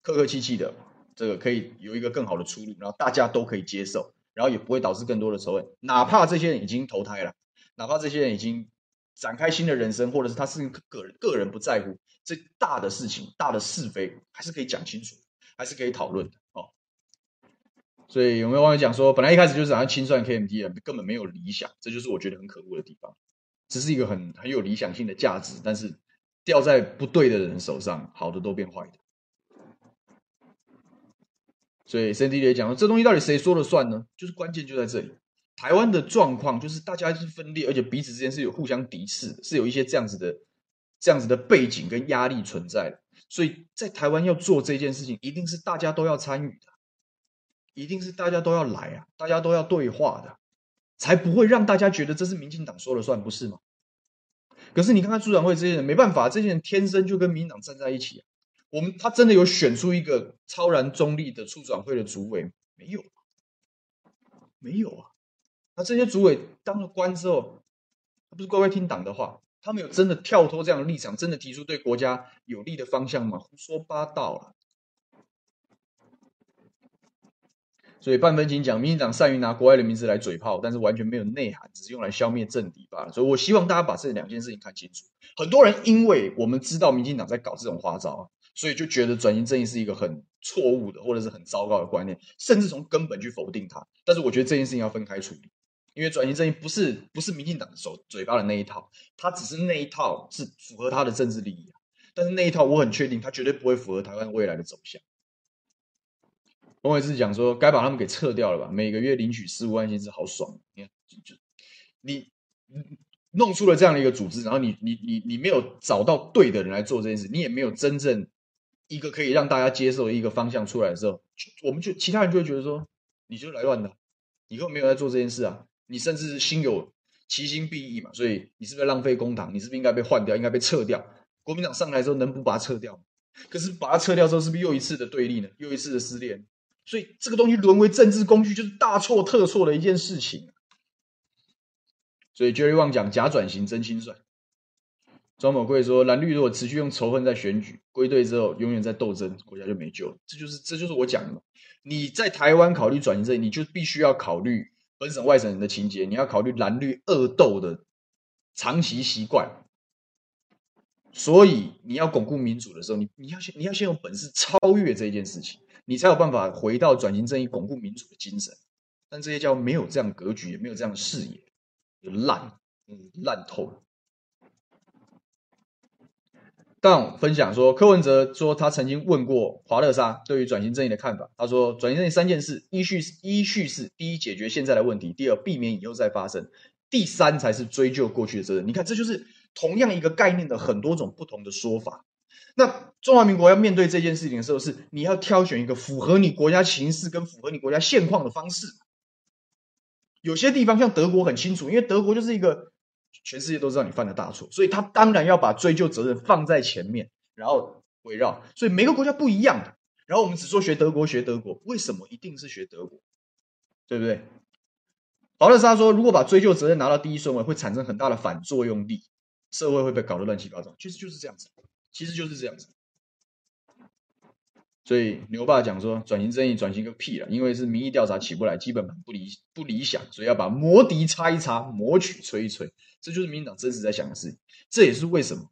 Speaker 1: 客客气气的，这个可以有一个更好的出路，然后大家都可以接受，然后也不会导致更多的仇恨。哪怕这些人已经投胎了，哪怕这些人已经展开新的人生，或者是他是个人个人不在乎这大的事情、大的是非，还是可以讲清楚。还是可以讨论的哦，所以有没有网友讲说，本来一开始就是想要清算 KMT 的，根本没有理想，这就是我觉得很可恶的地方。只是一个很很有理想性的价值，但是掉在不对的人手上，好的都变坏的。所以 CND 也讲说，这东西到底谁说了算呢？就是关键就在这里。台湾的状况就是大家是分裂，而且彼此之间是有互相敌视，是有一些这样子的这样子的背景跟压力存在的。所以在台湾要做这件事情，一定是大家都要参与的，一定是大家都要来啊，大家都要对话的，才不会让大家觉得这是民进党说了算，不是吗？可是你看看促转会这些人，没办法，这些人天生就跟民进党站在一起啊。我们他真的有选出一个超然中立的促转会的主委？没有，没有啊。那这些主委当了官之后，他不是乖乖听党的话？他们有真的跳脱这样的立场，真的提出对国家有利的方向吗？胡说八道了！所以半分情讲，民进党善于拿国外的名字来嘴炮，但是完全没有内涵，只是用来消灭政敌罢了。所以我希望大家把这两件事情看清楚。很多人因为我们知道民进党在搞这种花招，所以就觉得转型正义是一个很错误的或者是很糟糕的观念，甚至从根本去否定它。但是我觉得这件事情要分开处理。因为转型正义不是不是民进党的手嘴巴的那一套，他只是那一套是符合他的政治利益啊。但是那一套我很确定，他绝对不会符合台湾未来的走向。我也是讲说，该把他们给撤掉了吧？每个月领取四五万薪资，好爽！你看，就就你弄出了这样的一个组织，然后你你你你没有找到对的人来做这件事，你也没有真正一个可以让大家接受的一个方向出来的时候，我们就其他人就会觉得说，你就来乱的，以后没有在做这件事啊。你甚至心有其心必异嘛，所以你是不是浪费公帑？你是不是应该被换掉？应该被撤掉？国民党上来之后能不把它撤掉吗？可是把它撤掉之后，是不是又一次的对立呢？又一次的撕裂？所以这个东西沦为政治工具，就是大错特错的一件事情。所以 Jerry Wang 讲假转型真清算。庄某贵说蓝绿如果持续用仇恨在选举归队之后，永远在斗争，国家就没救了。这就是这就是我讲的嘛。你在台湾考虑转型这，你就必须要考虑。本省外省人的情节，你要考虑蓝绿恶斗的长期习惯。所以你要巩固民主的时候，你你要先你要先有本事超越这件事情，你才有办法回到转型正义、巩固民主的精神。但这些叫没有这样格局，也没有这样的视野，就烂，烂透了。但分享说，柯文哲说他曾经问过华勒莎对于转型正义的看法。他说，转型正义三件事：依序依序是第一，解决现在的问题；第二，避免以后再发生；第三才是追究过去的责任。你看，这就是同样一个概念的很多种不同的说法。那中华民国要面对这件事情的时候，是你要挑选一个符合你国家情势跟符合你国家现况的方式。有些地方像德国很清楚，因为德国就是一个。全世界都知道你犯了大错，所以他当然要把追究责任放在前面，然后围绕。所以每个国家不一样的。然后我们只说学德国，学德国，为什么一定是学德国？对不对？保勒莎说，如果把追究责任拿到第一顺位，会产生很大的反作用力，社会会被搞得乱七八糟。其实就是这样子，其实就是这样子。所以牛爸讲说，转型正义转型个屁了，因为是民意调查起不来，基本盘不理不理想，所以要把魔笛擦一擦，魔曲吹一吹，这就是民进党真实在想的事情。这也是为什么，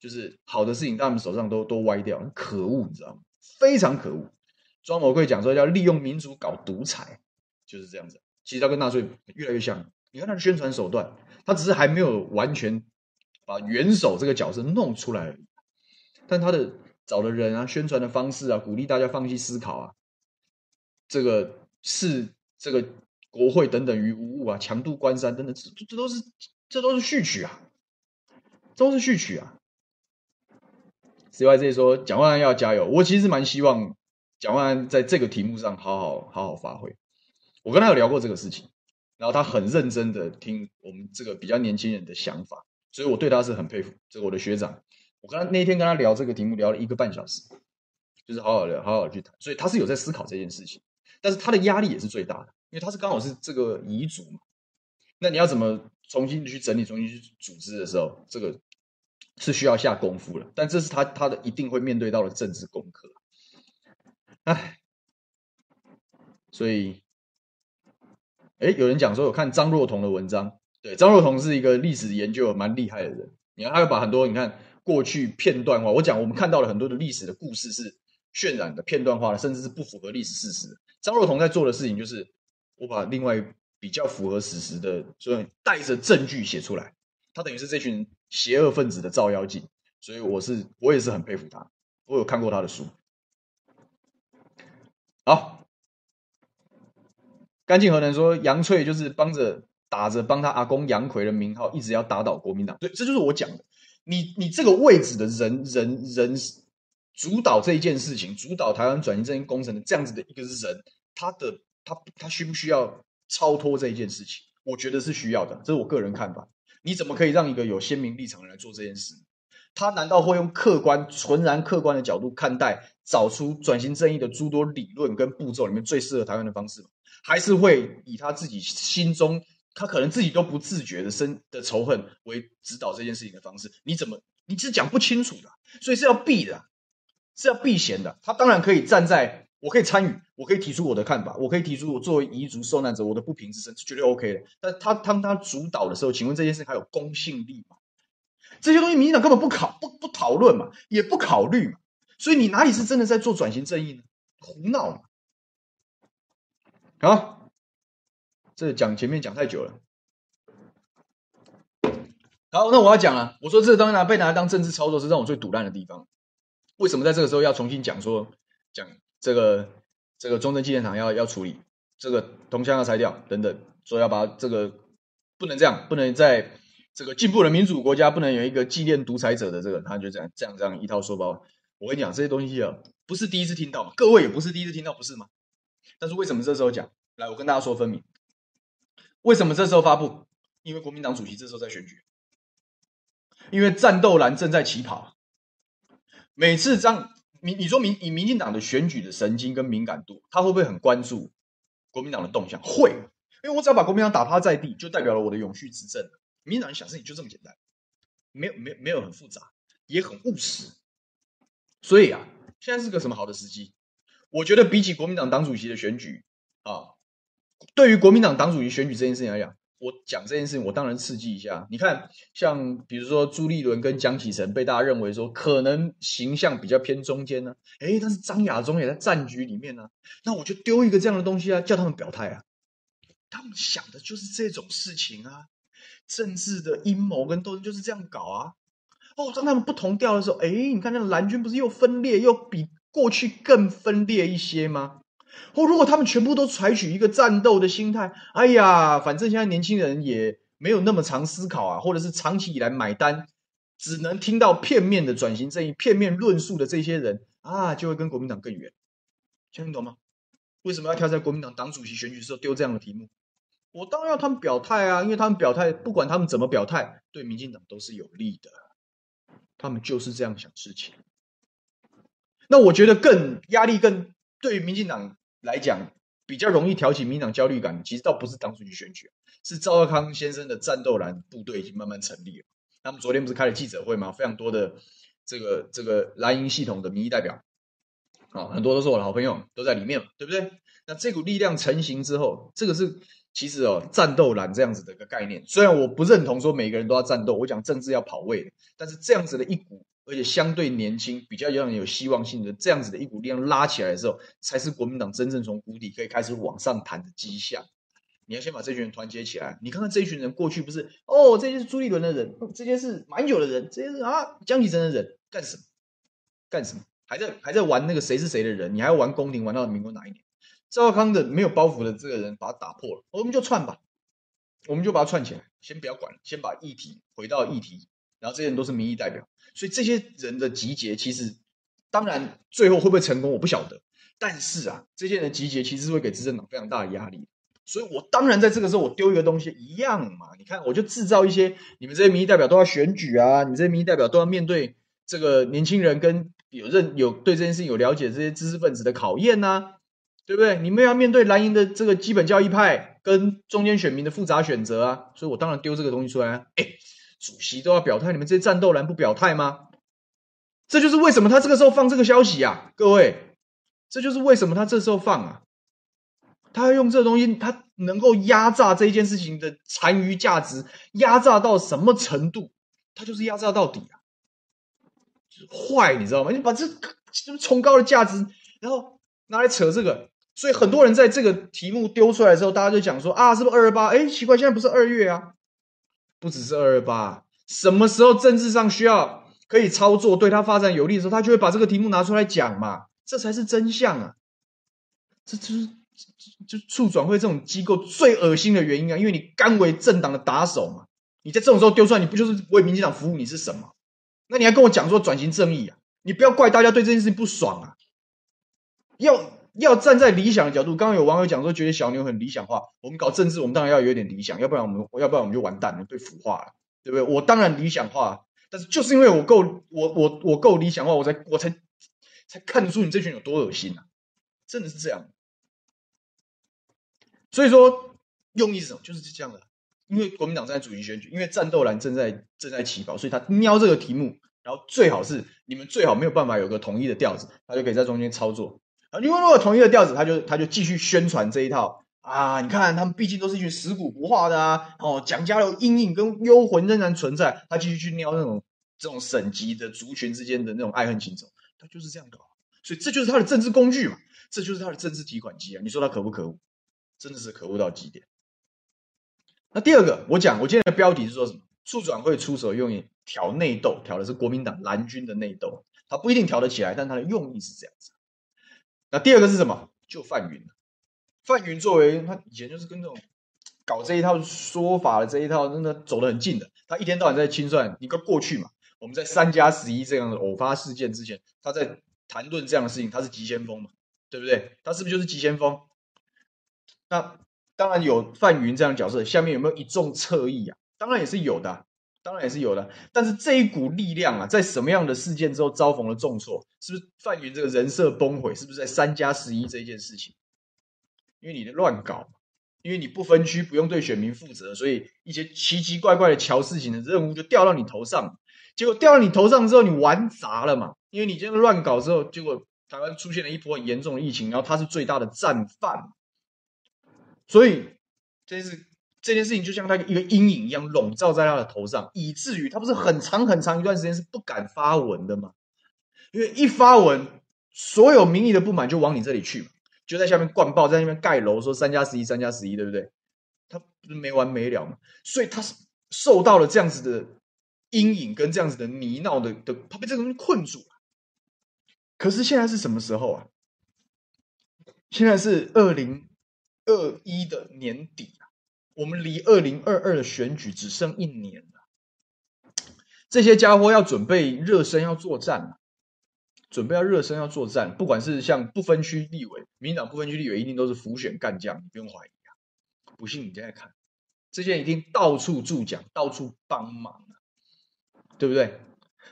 Speaker 1: 就是好的事情他们手上都都歪掉，可恶，你知道吗？非常可恶。庄某贵讲说要利用民主搞独裁，就是这样子。其实他跟纳粹越来越像，你看他的宣传手段，他只是还没有完全把元首这个角色弄出来而已，但他的。找的人啊，宣传的方式啊，鼓励大家放弃思考啊，这个是这个国会等等于无物啊，强渡关山等等，这这都是这都是序曲啊，都是序曲啊。CYZ 说蒋万安要加油，我其实蛮希望蒋万安在这个题目上好好好好发挥。我跟他有聊过这个事情，然后他很认真的听我们这个比较年轻人的想法，所以我对他是很佩服。这个我的学长。我跟他那天跟他聊这个题目，聊了一个半小时，就是好好聊，好好去谈。所以他是有在思考这件事情，但是他的压力也是最大的，因为他是刚好是这个遗嘱嘛。那你要怎么重新去整理、重新去组织的时候，这个是需要下功夫了。但这是他他的一定会面对到的政治功课。哎，所以，哎，有人讲说有看张若彤的文章，对，张若彤是一个历史研究蛮厉害的人。你看，他会把很多你看。过去片段化，我讲我们看到了很多的历史的故事是渲染的、片段化的，甚至是不符合历史事实。张若彤在做的事情就是，我把另外比较符合史实的，所以带着证据写出来。他等于是这群邪恶分子的照妖镜，所以我是我也是很佩服他。我有看过他的书。好，干净核能说杨翠就是帮着打着帮他阿公杨逵的名号，一直要打倒国民党。对，这就是我讲的。你你这个位置的人人人主导这一件事情，主导台湾转型正义工程的这样子的一个人，他的他他需不需要超脱这一件事情？我觉得是需要的，这是我个人看法。你怎么可以让一个有鲜明立场的人来做这件事？他难道会用客观、纯然客观的角度看待，找出转型正义的诸多理论跟步骤里面最适合台湾的方式吗？还是会以他自己心中？他可能自己都不自觉的生的仇恨为指导这件事情的方式，你怎么你是讲不清楚的，所以是要避的，是要避嫌的。他当然可以站在，我可以参与，我可以提出我的看法，我可以提出我作为彝族受难者我的不平之声，是绝对 OK 的。但他当他主导的时候，请问这件事还有公信力吗？这些东西民进党根本不考不不讨论嘛，也不考虑嘛，所以你哪里是真的在做转型正义呢？胡闹嘛！好。这讲前面讲太久了，好，那我要讲了。我说这个东西拿被拿来当政治操作，是让我最堵烂的地方。为什么在这个时候要重新讲说讲这个这个中正纪念堂要要处理这个铜像要拆掉等等，说要把这个不能这样，不能在这个进步的民主国家不能有一个纪念独裁者的这个，他就这样这样这样一套说包。我跟你讲这些东西啊，不是第一次听到，各位也不是第一次听到，不是吗？但是为什么这时候讲？来，我跟大家说分明。为什么这时候发布？因为国民党主席这时候在选举，因为战斗蓝正在起跑。每次张民，你说民以民进党的选举的神经跟敏感度，他会不会很关注国民党的动向？会，因为我只要把国民党打趴在地，就代表了我的永续执政。民进党想事情就这么简单，没有没有没有很复杂，也很务实。所以啊，现在是个什么好的时机？我觉得比起国民党党主席的选举啊。对于国民党党主席选举这件事情来讲，我讲这件事情，我当然刺激一下。你看，像比如说朱立伦跟江启臣被大家认为说可能形象比较偏中间呢，诶，但是张亚中也在战局里面呢，那我就丢一个这样的东西啊，叫他们表态啊。他们想的就是这种事情啊，政治的阴谋跟斗争就是这样搞啊。哦，当他们不同调的时候，诶，你看那个蓝军不是又分裂，又比过去更分裂一些吗？或如果他们全部都采取一个战斗的心态，哎呀，反正现在年轻人也没有那么长思考啊，或者是长期以来买单，只能听到片面的转型正义、片面论述的这些人啊，就会跟国民党更远。听懂吗？为什么要挑在国民党党主席选举的时候丢这样的题目？我当然要他们表态啊，因为他们表态，不管他们怎么表态，对民进党都是有利的。他们就是这样想事情。那我觉得更压力更对于民进党。来讲比较容易挑起民党焦虑感，其实倒不是党主席选举，是赵少康先生的战斗蓝部队已经慢慢成立了。他们昨天不是开了记者会吗？非常多的这个这个蓝营系统的民意代表，啊，很多都是我的好朋友，都在里面嘛，对不对？那这股力量成型之后，这个是其实哦，战斗蓝这样子的一个概念。虽然我不认同说每个人都要战斗，我讲政治要跑位，但是这样子的一股。而且相对年轻，比较让人有希望性的这样子的一股力量拉起来的时候，才是国民党真正从谷底可以开始往上弹的迹象。你要先把这群人团结起来。你看看这一群人过去不是哦，这些是朱立伦的人，这些是马英九的人，这些是啊江启臣的人，干什么？干什么？还在还在玩那个谁是谁的人？你还要玩宫廷玩到民国哪一年？赵康的没有包袱的这个人把他打破了，我们就串吧，我们就把他串起来，先不要管，先把议题回到议题。然后这些人都是民意代表，所以这些人的集结，其实当然最后会不会成功，我不晓得。但是啊，这些人的集结其实是会给执政党非常大的压力。所以我当然在这个时候，我丢一个东西一样嘛。你看，我就制造一些你们这些民意代表都要选举啊，你们这些民意代表都要面对这个年轻人跟有认有对这件事情有了解这些知识分子的考验呐、啊，对不对？你们要面对蓝营的这个基本教义派跟中间选民的复杂选择啊。所以我当然丢这个东西出来啊，哎。主席都要表态，你们这些战斗蓝不表态吗？这就是为什么他这个时候放这个消息啊，各位，这就是为什么他这时候放啊，他要用这个东西，他能够压榨这一件事情的残余价值，压榨到什么程度？他就是压榨到底啊，就是坏，你知道吗？你把这这崇高的价值，然后拿来扯这个，所以很多人在这个题目丢出来的时候，大家就讲说啊，是不是二二八？哎，奇怪，现在不是二月啊。不只是二二八，什么时候政治上需要可以操作，对他发展有利的时候，他就会把这个题目拿出来讲嘛，这才是真相啊！这就是就促转会这种机构最恶心的原因啊，因为你甘为政党的打手嘛，你在这种时候丢出来，你不就是为民进党服务？你是什么？那你还跟我讲说转型正义啊？你不要怪大家对这件事情不爽啊！要。要站在理想的角度，刚刚有网友讲说，觉得小牛很理想化。我们搞政治，我们当然要有点理想，要不然我们，要不然我们就完蛋了，被腐化了，对不对？我当然理想化，但是就是因为我够，我我我够理想化，我才我才才看得出你这群有多恶心啊！真的是这样。所以说，用意是什么？就是这样的。因为国民党在主席选举，因为战斗蓝正在正在起跑，所以他瞄这个题目，然后最好是你们最好没有办法有个统一的调子，他就可以在中间操作。因为如果同一个调子，他就他就继续宣传这一套啊！你看他们毕竟都是一群死骨不化的啊！哦，蒋家的阴影跟幽魂仍然存在，他继续去撩那种这种省级的族群之间的那种爱恨情仇，他就是这样搞，所以这就是他的政治工具嘛，这就是他的政治提款机啊！你说他可不可恶？真的是可恶到极点。那第二个，我讲我今天的标题是说什么？促转会出手用意挑内斗，挑的是国民党蓝军的内斗，他不一定挑得起来，但他的用意是这样子。那第二个是什么？就范云。范云作为他以前就是跟这种搞这一套说法的这一套，真的走得很近的。他一天到晚在清算，你个过去嘛，我们在三加十一这样的偶发事件之前，他在谈论这样的事情，他是急先锋嘛，对不对？他是不是就是急先锋？那当然有范云这样的角色，下面有没有一众侧翼啊？当然也是有的。当然也是有的，但是这一股力量啊，在什么样的事件之后遭逢了重挫？是不是范云这个人设崩毁？是不是在三加十一这一件事情？因为你的乱搞，因为你不分区，不用对选民负责，所以一些奇奇怪怪的乔事情的任务就掉到你头上。结果掉到你头上之后，你玩砸了嘛？因为你这个乱搞之后，结果台湾出现了一波很严重的疫情，然后他是最大的战犯。所以这是这件事情就像他一个阴影一样笼罩在他的头上，以至于他不是很长很长一段时间是不敢发文的吗？因为一发文，所有民意的不满就往你这里去嘛，就在下面灌爆，在那边盖楼说三加十一，三加十一，对不对？他不是没完没了嘛，所以他是受到了这样子的阴影跟这样子的泥淖的的，他被这个东西困住了。可是现在是什么时候啊？现在是二零二一的年底，我们离二零二二的选举只剩一年了。这些家伙要准备热身，要作战了。准备要热身，要作战。不管是像不分区立委，民党不分区立委一定都是浮选干将，你不用怀疑啊。不信你现在看，这些人一定到处助讲，到处帮忙，对不对？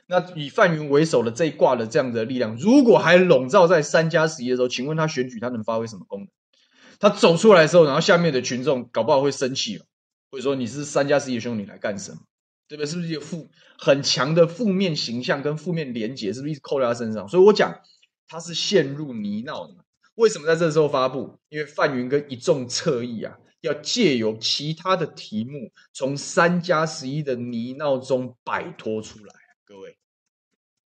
Speaker 1: 那以范云为首的这一挂的这样的力量，如果还笼罩在三加十一的时候，请问他选举他能发挥什么功能？他走出来的时候，然后下面的群众搞不好会生气，会说你是三加十一的兄弟来干什么？对不对？是不是有负很强的负面形象跟负面连结？是不是一直扣在他身上？所以我讲他是陷入泥淖的。为什么在这时候发布？因为范云跟一众侧翼啊，要借由其他的题目，从三加十一的泥淖中摆脱出来。各位，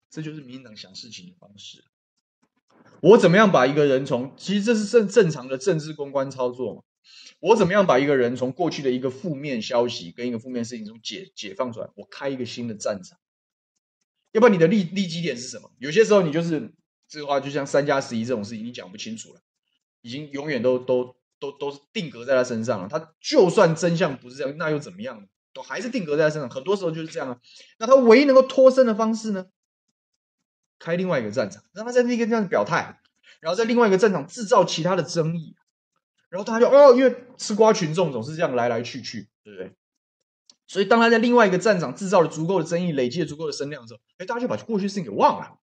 Speaker 1: 这就是民进党想事情的方式。我怎么样把一个人从……其实这是正正常的政治公关操作嘛。我怎么样把一个人从过去的一个负面消息跟一个负面事情中解解放出来？我开一个新的战场，要不然你的立立基点是什么？有些时候你就是这个话，就像三加十一这种事情，你讲不清楚了，已经永远都都都都是定格在他身上了。他就算真相不是这样，那又怎么样？都还是定格在他身上。很多时候就是这样啊。那他唯一能够脱身的方式呢？开另外一个战场，让他在那个这样表态，然后在另外一个战场制造其他的争议。然后他就哦，因为吃瓜群众总是这样来来去去，对不对？所以当他在另外一个战场制造了足够的争议，累积了足够的声量之后，哎，大家就把过去的事情给忘了。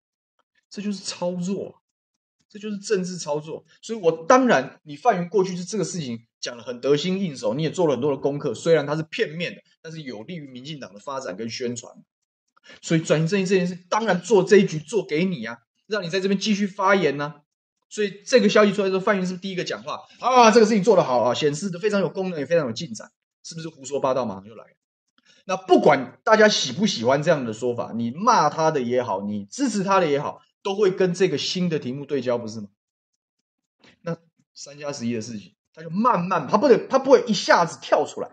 Speaker 1: 这就是操作，这就是政治操作。所以我当然，你范云过去是这个事情讲得很得心应手，你也做了很多的功课，虽然它是片面的，但是有利于民进党的发展跟宣传。所以转型正义这件事，当然做这一局做给你啊，让你在这边继续发言呢、所以这个消息出来之后，范云是不是第一个讲话啊？这个事情做得好啊，显示的非常有功能，也非常有进展，是不是胡说八道？马上就来。那不管大家喜不喜欢这样的说法，你骂他的也好，你支持他的也好，都会跟这个新的题目对焦，不是吗？那三加十一的事情，他就慢慢，他不能，他不会一下子跳出来，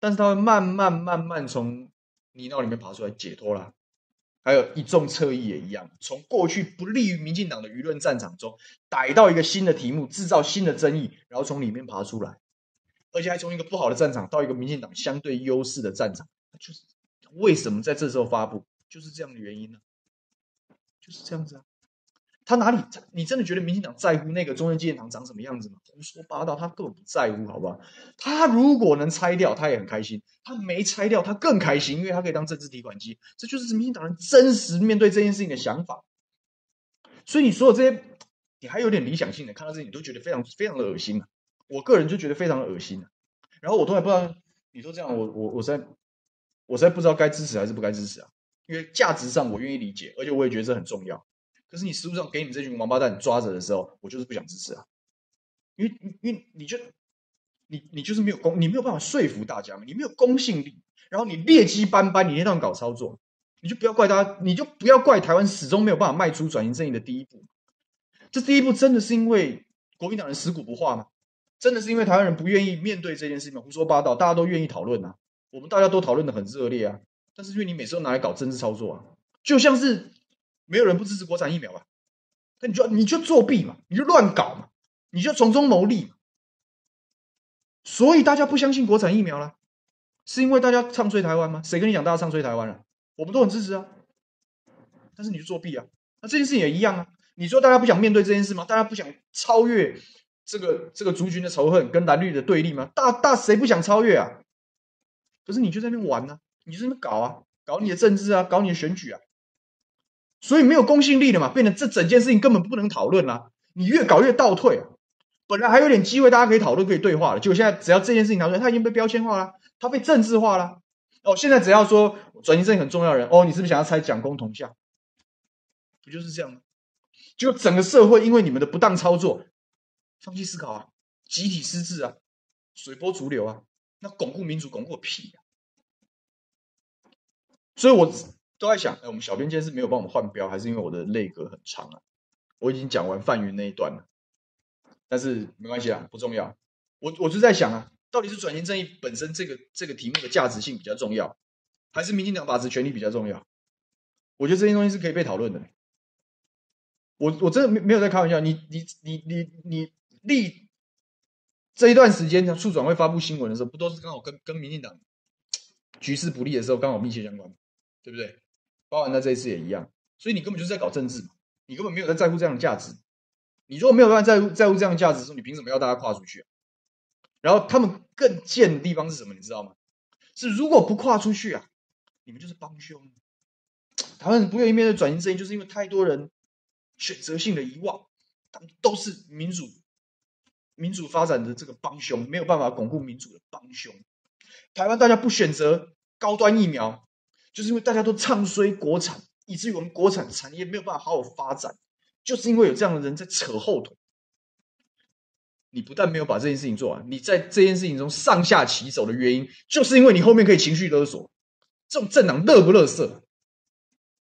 Speaker 1: 但是他会慢慢慢慢从泥淖里面爬出来，解脱了。还有一众侧翼也一样，从过去不利于民进党的舆论战场中逮到一个新的题目，制造新的争议，然后从里面爬出来，而且还从一个不好的战场到一个民进党相对优势的战场，就是为什么在这时候发布，就是这样的原因呢？就是这样子啊。他哪里？你真的觉得民进党在乎那个中正纪念堂长什么样子吗？胡说八道，他根本不在乎，好不好？他如果能拆掉，他也很开心；他没拆掉，他更开心，因为他可以当政治提款机。这就是民进党人真实面对这件事情的想法。所以你说的这些，你还有点理想性的，看到这些你都觉得非常非常的恶心啊！我个人就觉得非常的恶心啊。然后我都还不知道，你说这样，我我我在我在不知道该支持还是不该支持啊？因为价值上我愿意理解，而且我也觉得这很重要。可是你实务上给你们这群王八蛋抓着的时候，我就是不想支持啊，因为因为你就你你就是没有公，你没有办法说服大家嘛，你没有公信力，然后你劣迹斑斑，你一天到晚搞操作，你就不要怪大家，你就不要怪台湾始终没有办法迈出转型正义的第一步。这第一步真的是因为国民党人死骨不化吗？真的是因为台湾人不愿意面对这件事情吗？胡说八道，大家都愿意讨论啊，我们大家都讨论得很热烈啊，但是因为你每次都拿来搞政治操作啊，就像是。没有人不支持国产疫苗吧？那你就你就作弊嘛，你就乱搞嘛，你就从中牟利嘛。所以大家不相信国产疫苗了，是因为大家唱衰台湾吗？谁跟你讲大家唱衰台湾了？我们都很支持啊，但是你就作弊啊。那这件事也一样啊。你说大家不想面对这件事吗？大家不想超越这个这个族群的仇恨跟蓝绿的对立吗？大大谁不想超越啊？可是你就在那边玩呢、啊，你就在那边搞啊，搞你的政治啊，搞你的选举啊。所以没有公信力了嘛，变成这整件事情根本不能讨论啦。你越搞越倒退啊！本来还有点机会，大家可以讨论、可以对话了。结果现在只要这件事情讨论，它已经被标签化了，它被政治化了。哦，现在只要说转型正很重要的人，哦，你是不是想要拆蒋公铜像？不就是这样吗？就整个社会因为你们的不当操作，放弃思考啊，集体失智啊，随波逐流啊。那巩固民主，巩固个屁啊！所以我都在想，哎，我们小编今天是没有帮我们换标，还是因为我的泪格很长啊？我已经讲完范云那一段了，但是没关系啊，不重要。我我就在想啊，到底是转型正义本身这个这个题目的价值性比较重要，还是民进党把持权力比较重要？我觉得这些东西是可以被讨论的。我我真的没没有在开玩笑，你你你你你立这一段时间，像促转会发布新闻的时候，不都是刚好跟跟民进党局势不利的时候刚好密切相关，对不对？包含在这一次也一样，所以你根本就是在搞政治嘛，你根本没有在在乎这样的价值。你如果没有办法在乎在乎这样的价值的时候，你凭什么要大家跨出去？然后他们更贱的地方是什么？你知道吗？是如果不跨出去啊，你们就是帮凶。台湾人不愿意面对转型正义，就是因为太多人。选择性的遗忘，他们都是民主、民主发展的这个帮凶，没有办法巩固民主的帮凶。台湾大家不选择高端疫苗，就是因为大家都唱衰国产，以至于我们国产产业没有办法好好发展，就是因为有这样的人在扯后腿。你不但没有把这件事情做完，你在这件事情中上下其手的原因，就是因为你后面可以情绪勒索。这种政党乐不乐色？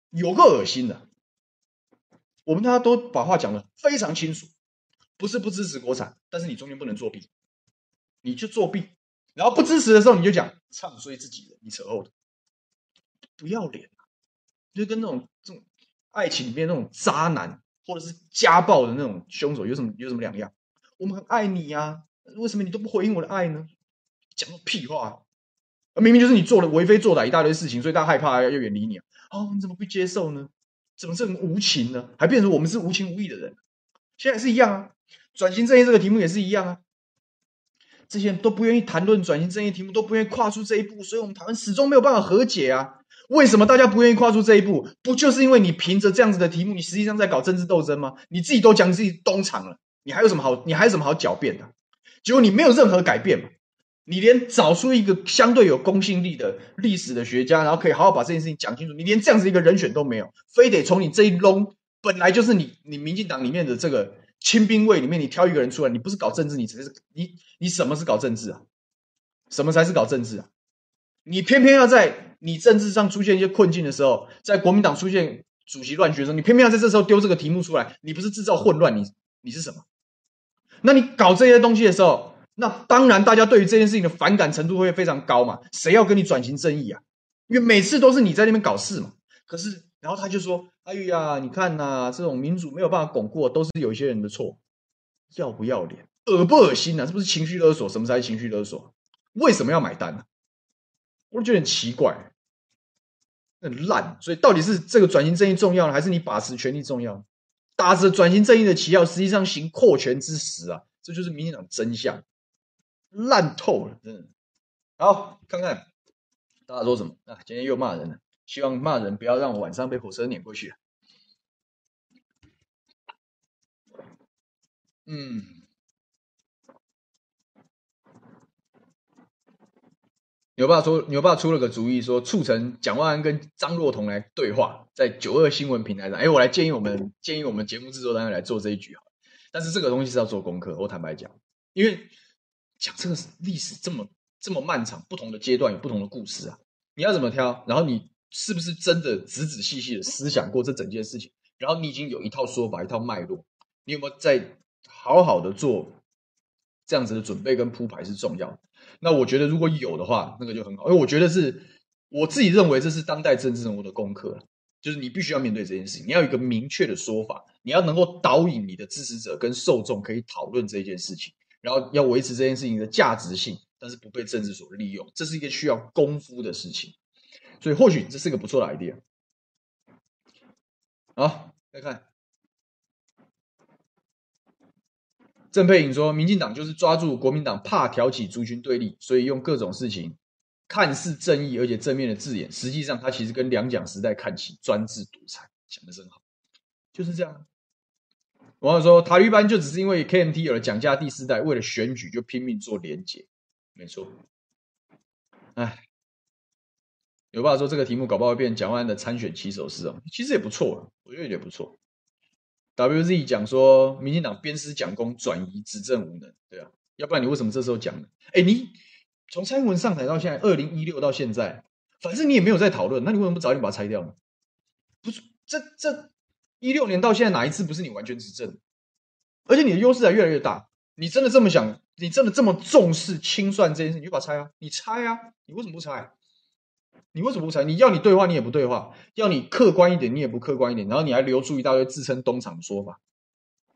Speaker 1: 有个恶心的。我们大家都把话讲得非常清楚，不是不支持国产，但是你中间不能作弊，你就作弊，然后不支持的时候你就讲唱衰自己人，你扯后腿，不要脸啊，就跟那种这种爱情里面那种渣男或者是家暴的那种凶手有什么有什么两样？我们很爱你呀、啊，为什么你都不回应我的爱呢？讲个屁话，啊明明就是你做了为非作歹一大堆事情，所以大家害怕要远离你啊，哦，你怎么不接受呢？怎么这么无情呢？还变成我们是无情无义的人？现在是一样啊，转型正义这个题目也是一样啊。这些人都不愿意谈论转型正义题目，都不愿意跨出这一步，所以我们台湾始终没有办法和解啊。为什么大家不愿意跨出这一步？不就是因为你凭着这样子的题目，你实际上在搞政治斗争吗？你自己都讲自己东厂了，你还有什么好？你还有什么好狡辩的？结果你没有任何改变嘛。你连找出一个相对有公信力的历史的学家，然后可以好好把这件事情讲清楚，你连这样子一个人选都没有，非得从你这一笼本来就是你你民进党里面的这个亲兵卫里面，你挑一个人出来，你不是搞政治，你只是你你什么是搞政治啊？什么才是搞政治啊？你偏偏要在你政治上出现一些困境的时候，在国民党出现主席乱局的时候，你偏偏要在这时候丢这个题目出来，你不是制造混乱，你你是什么？那你搞这些东西的时候？那当然，大家对于这件事情的反感程度会非常高嘛。谁要跟你转型正义啊？因为每次都是你在那边搞事嘛。可是，然后他就说：“哎呀，你看呐、啊，这种民主没有办法巩固，都是有一些人的错。要不要脸？恶不恶心呐、啊？是不是情绪勒索？什么才是情绪勒索？为什么要买单呢、啊？我觉得很奇怪，很烂。所以，到底是这个转型正义重要呢，还是你把持权力重要？打着转型正义的旗号，实际上行扩权之实啊！这就是民进党真相。”烂透了，真的。好，看看大家说什么啊？今天又骂人了，希望骂人不要让我晚上被火车碾过去。嗯，牛爸说，牛爸出了个主意，说促成蒋万安跟张若彤来对话，在九二新闻平台上。哎，我来建议我们建议我们节目制作单位来做这一局。但是这个东西是要做功课，我坦白讲，因为。讲这个历史这么这么漫长，不同的阶段有不同的故事啊，你要怎么挑？然后你是不是真的仔仔细细的思想过这整件事情？然后你已经有一套说法，一套脉络，你有没有在好好的做这样子的准备跟铺排是重要的。那我觉得如果有的话，那个就很好，因为我觉得是我自己认为这是当代政治人物的功课，就是你必须要面对这件事情，你要有一个明确的说法，你要能够导引你的支持者跟受众可以讨论这件事情。然后要维持这件事情的价值性，但是不被政治所利用，这是一个需要功夫的事情，所以或许这是个不错的 idea。好，再看郑佩颖说，民进党就是抓住国民党怕挑起族群对立，所以用各种事情看似正义而且正面的字眼，实际上他其实跟两蒋时代看齐，专制独裁，讲的真好，就是这样。网友说，塔绿班就只是因为 KMT 有了蒋家第四代，为了选举就拼命做连结，没错。哎，有爸爸说这个题目搞不好会变蒋万安的参选起手式哦，其实也不错，我觉得也不错。WZ 讲说，民进党鞭尸蒋公转移执政无能，对啊，要不然你为什么这时候讲呢？哎，你从蔡英文上台到现在，二零一六到现在，反正你也没有在讨论，那你为什么不早点把它拆掉呢？不是，这这一六年到现在哪一次不是你完全执政？而且你的优势还越来越大。你真的这么想？你真的这么重视清算这件事？你就把它拆啊！你拆啊！你为什么不拆？你为什么不拆？你要你对话，你也不对话；要你客观一点，你也不客观一点。然后你还留出一大堆自称东厂的说法。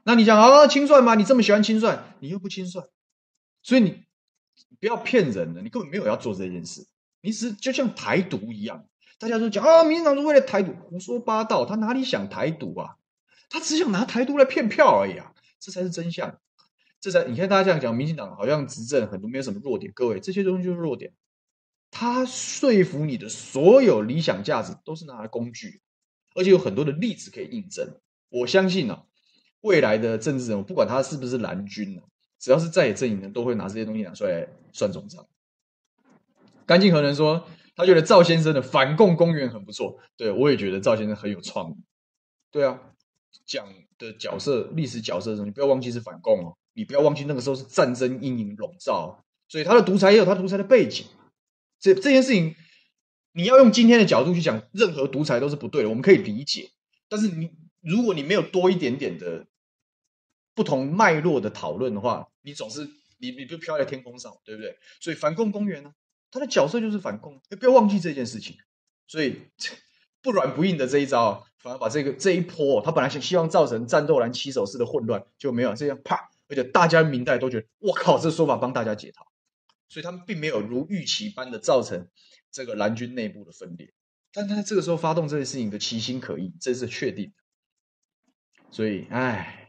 Speaker 1: 那你讲啊，清算吗？你这么喜欢清算，你又不清算，所以你不要骗人了。你根本没有要做这件事，你只就像台独一样，大家都讲啊，民进党是为了台独，胡说八道。他哪里想台独啊？他只想拿台独来骗票而已啊！这才是真相。这才你看大家这样讲，民进党好像执政很多没有什么弱点。各位，这些东西就是弱点。他说服你的所有理想价值都是拿来工具，而且有很多的例子可以印证。我相信啊。未来的政治人物，不管他是不是蓝军，只要是在野阵营的，都会拿这些东西拿出来算总账。干净何人说，他觉得赵先生的反共公园很不错。对，我也觉得赵先生很有创意。对啊，讲的角色、历史角色的时候，你不要忘记是反共哦，你不要忘记那个时候是战争阴影笼罩，所以他的独裁也有他独裁的背景。这这件事情，你要用今天的角度去讲，任何独裁都是不对的，我们可以理解。但是你如果你没有多一点点的。不同脉络的讨论的话，你总是你你就飘在天空上，对不对？所以反共公园呢，他的角色就是反共，不要忘记这件事情。所以 不软不硬的这一招，反而把这个这一波，他本来是希望造成战斗蓝起手式的混乱，就没有这样啪，而且大家明代都觉得，我靠，这说法帮大家解套，所以他们并没有如预期般的造成这个蓝军内部的分裂。但他这个时候发动这件事情的其心可疑，这是确定的。所以，唉。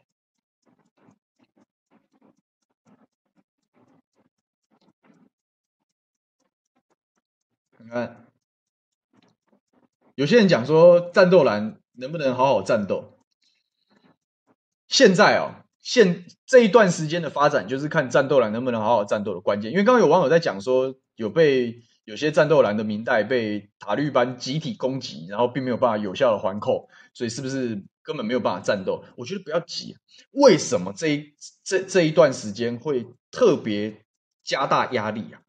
Speaker 1: 你看，有些人讲说战斗蓝能不能好好战斗？现在哦，现这一段时间的发展就是看战斗蓝能不能好好战斗的关键。因为刚刚有网友在讲说，有被有些战斗蓝的民代被塔绿班集体攻击，然后并没有办法有效的还扣，所以是不是根本没有办法战斗？我觉得不要急，为什么这一这这一段时间会特别加大压力啊？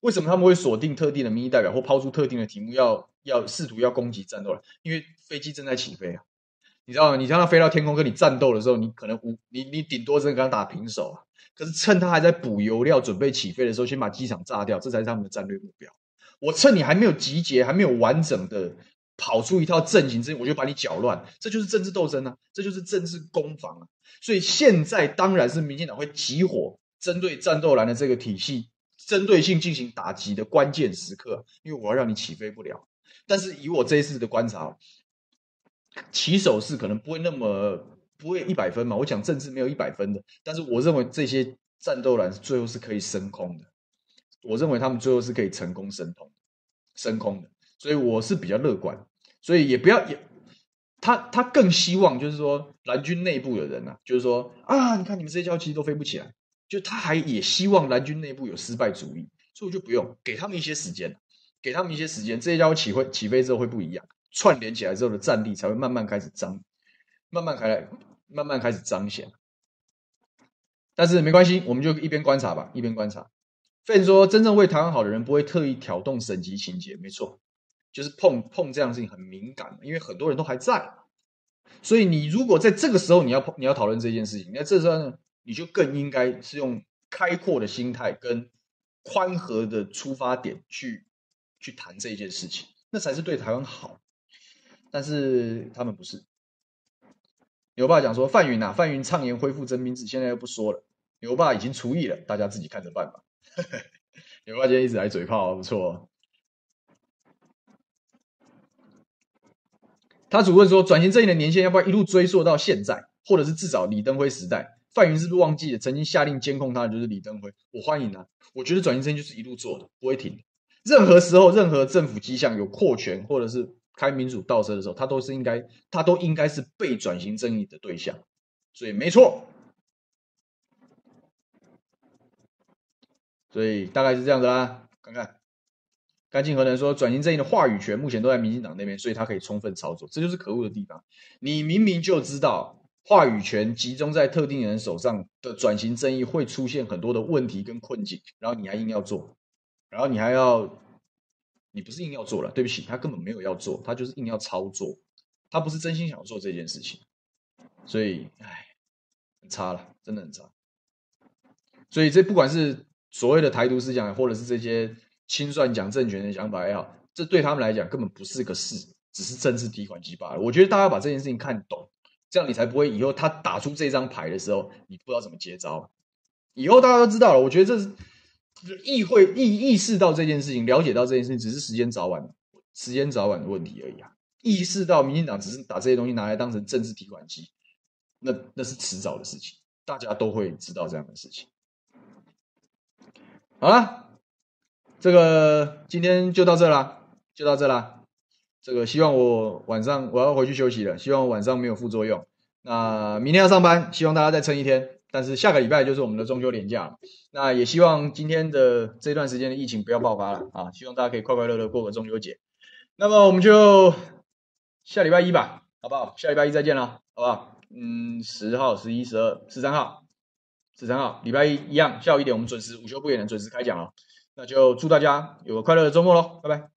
Speaker 1: 为什么他们会锁定特定的民意代表，或抛出特定的题目要，要要试图要攻击战斗蓝？因为飞机正在起飞啊，你知道吗？你让他飞到天空跟你战斗的时候，你可能无你你顶多只能跟他打平手啊。可是趁他还在补油料、准备起飞的时候，先把机场炸掉，这才是他们的战略目标。我趁你还没有集结、还没有完整的跑出一套阵型之前，我就把你搅乱。这就是政治斗争啊，这就是政治攻防啊。所以现在当然是民进党会集火，针对战斗蓝的这个体系。针对性进行打击的关键时刻，因为我要让你起飞不了。但是以我这一次的观察，起手式可能不会那么不会一百分嘛。我讲政治没有一百分的，但是我认为这些战斗蓝最后是可以升空的。我认为他们最后是可以成功升空、升空的，所以我是比较乐观。所以也不要也，他他更希望就是说蓝军内部的人啊，就是说啊，你看你们这些交其实都飞不起来。就他还也希望蓝军内部有失败主义，所以我就不用给他们一些时间，给他们一些时间，这些家伙起飞起飞之后会不一样，串联起来之后的战力才会慢慢开始彰，慢慢开来，慢慢开始彰显。但是没关系，我们就一边观察吧，一边观察。Fan 说，真正为台湾好的人不会特意挑动省级情节，没错，就是碰碰这样事情很敏感，因为很多人都还在，所以你如果在这个时候你要碰你要讨论这件事情，那这时候呢？你就更应该是用开阔的心态跟宽和的出发点去去谈这件事情，那才是对台湾好。但是他们不是。牛爸讲说范云啊，范云畅言恢复征兵制，现在又不说了。牛爸已经除役了，大家自己看着办吧。牛爸今天一直来嘴炮，不错。他主问说，转型正义的年限要不要一路追溯到现在，或者是至少李登辉时代？范云是不是忘记了曾经下令监控他的就是李登辉？我欢迎啊！我觉得转型正义就是一路做的，不会停。任何时候，任何政府迹象有扩权或者是开民主倒车的时候，他都是应该，他都应该是被转型正义的对象。所以没错。所以大概是这样子啦。看看，干净何能说转型正义的话语权目前都在民进党那边，所以他可以充分操作。这就是可恶的地方。你明明就知道。话语权集中在特定人手上的转型正义会出现很多的问题跟困境，然后你还硬要做，然后你还要，你不是硬要做了，对不起，他根本没有要做，他就是硬要操作，他不是真心想做这件事情，所以，唉，很差了，真的很差。所以这不管是所谓的台独思想，或者是这些清算讲政权的想法也好，这对他们来讲根本不是个事，只是政治提款机罢了。我觉得大家把这件事情看懂。这样你才不会以后他打出这张牌的时候，你不知道怎么接招。以后大家都知道了，我觉得这是意会意意识到这件事情，了解到这件事情，只是时间早晚时间早晚的问题而已啊。意识到民进党只是把这些东西拿来当成政治提款机，那那是迟早的事情，大家都会知道这样的事情。好了，这个今天就到这啦，就到这啦。这个希望我晚上我要回去休息了，希望晚上没有副作用。那明天要上班，希望大家再撑一天。但是下个礼拜就是我们的中秋连假了，那也希望今天的这段时间的疫情不要爆发了啊！希望大家可以快快乐乐过个中秋节。那么我们就下礼拜一吧，好不好？下礼拜一再见了，好不好？嗯，十号、十一、十二、十三号、十三号，礼拜一一样下午一点，我们准时午休不远的准时开讲了。那就祝大家有个快乐的周末喽，拜拜。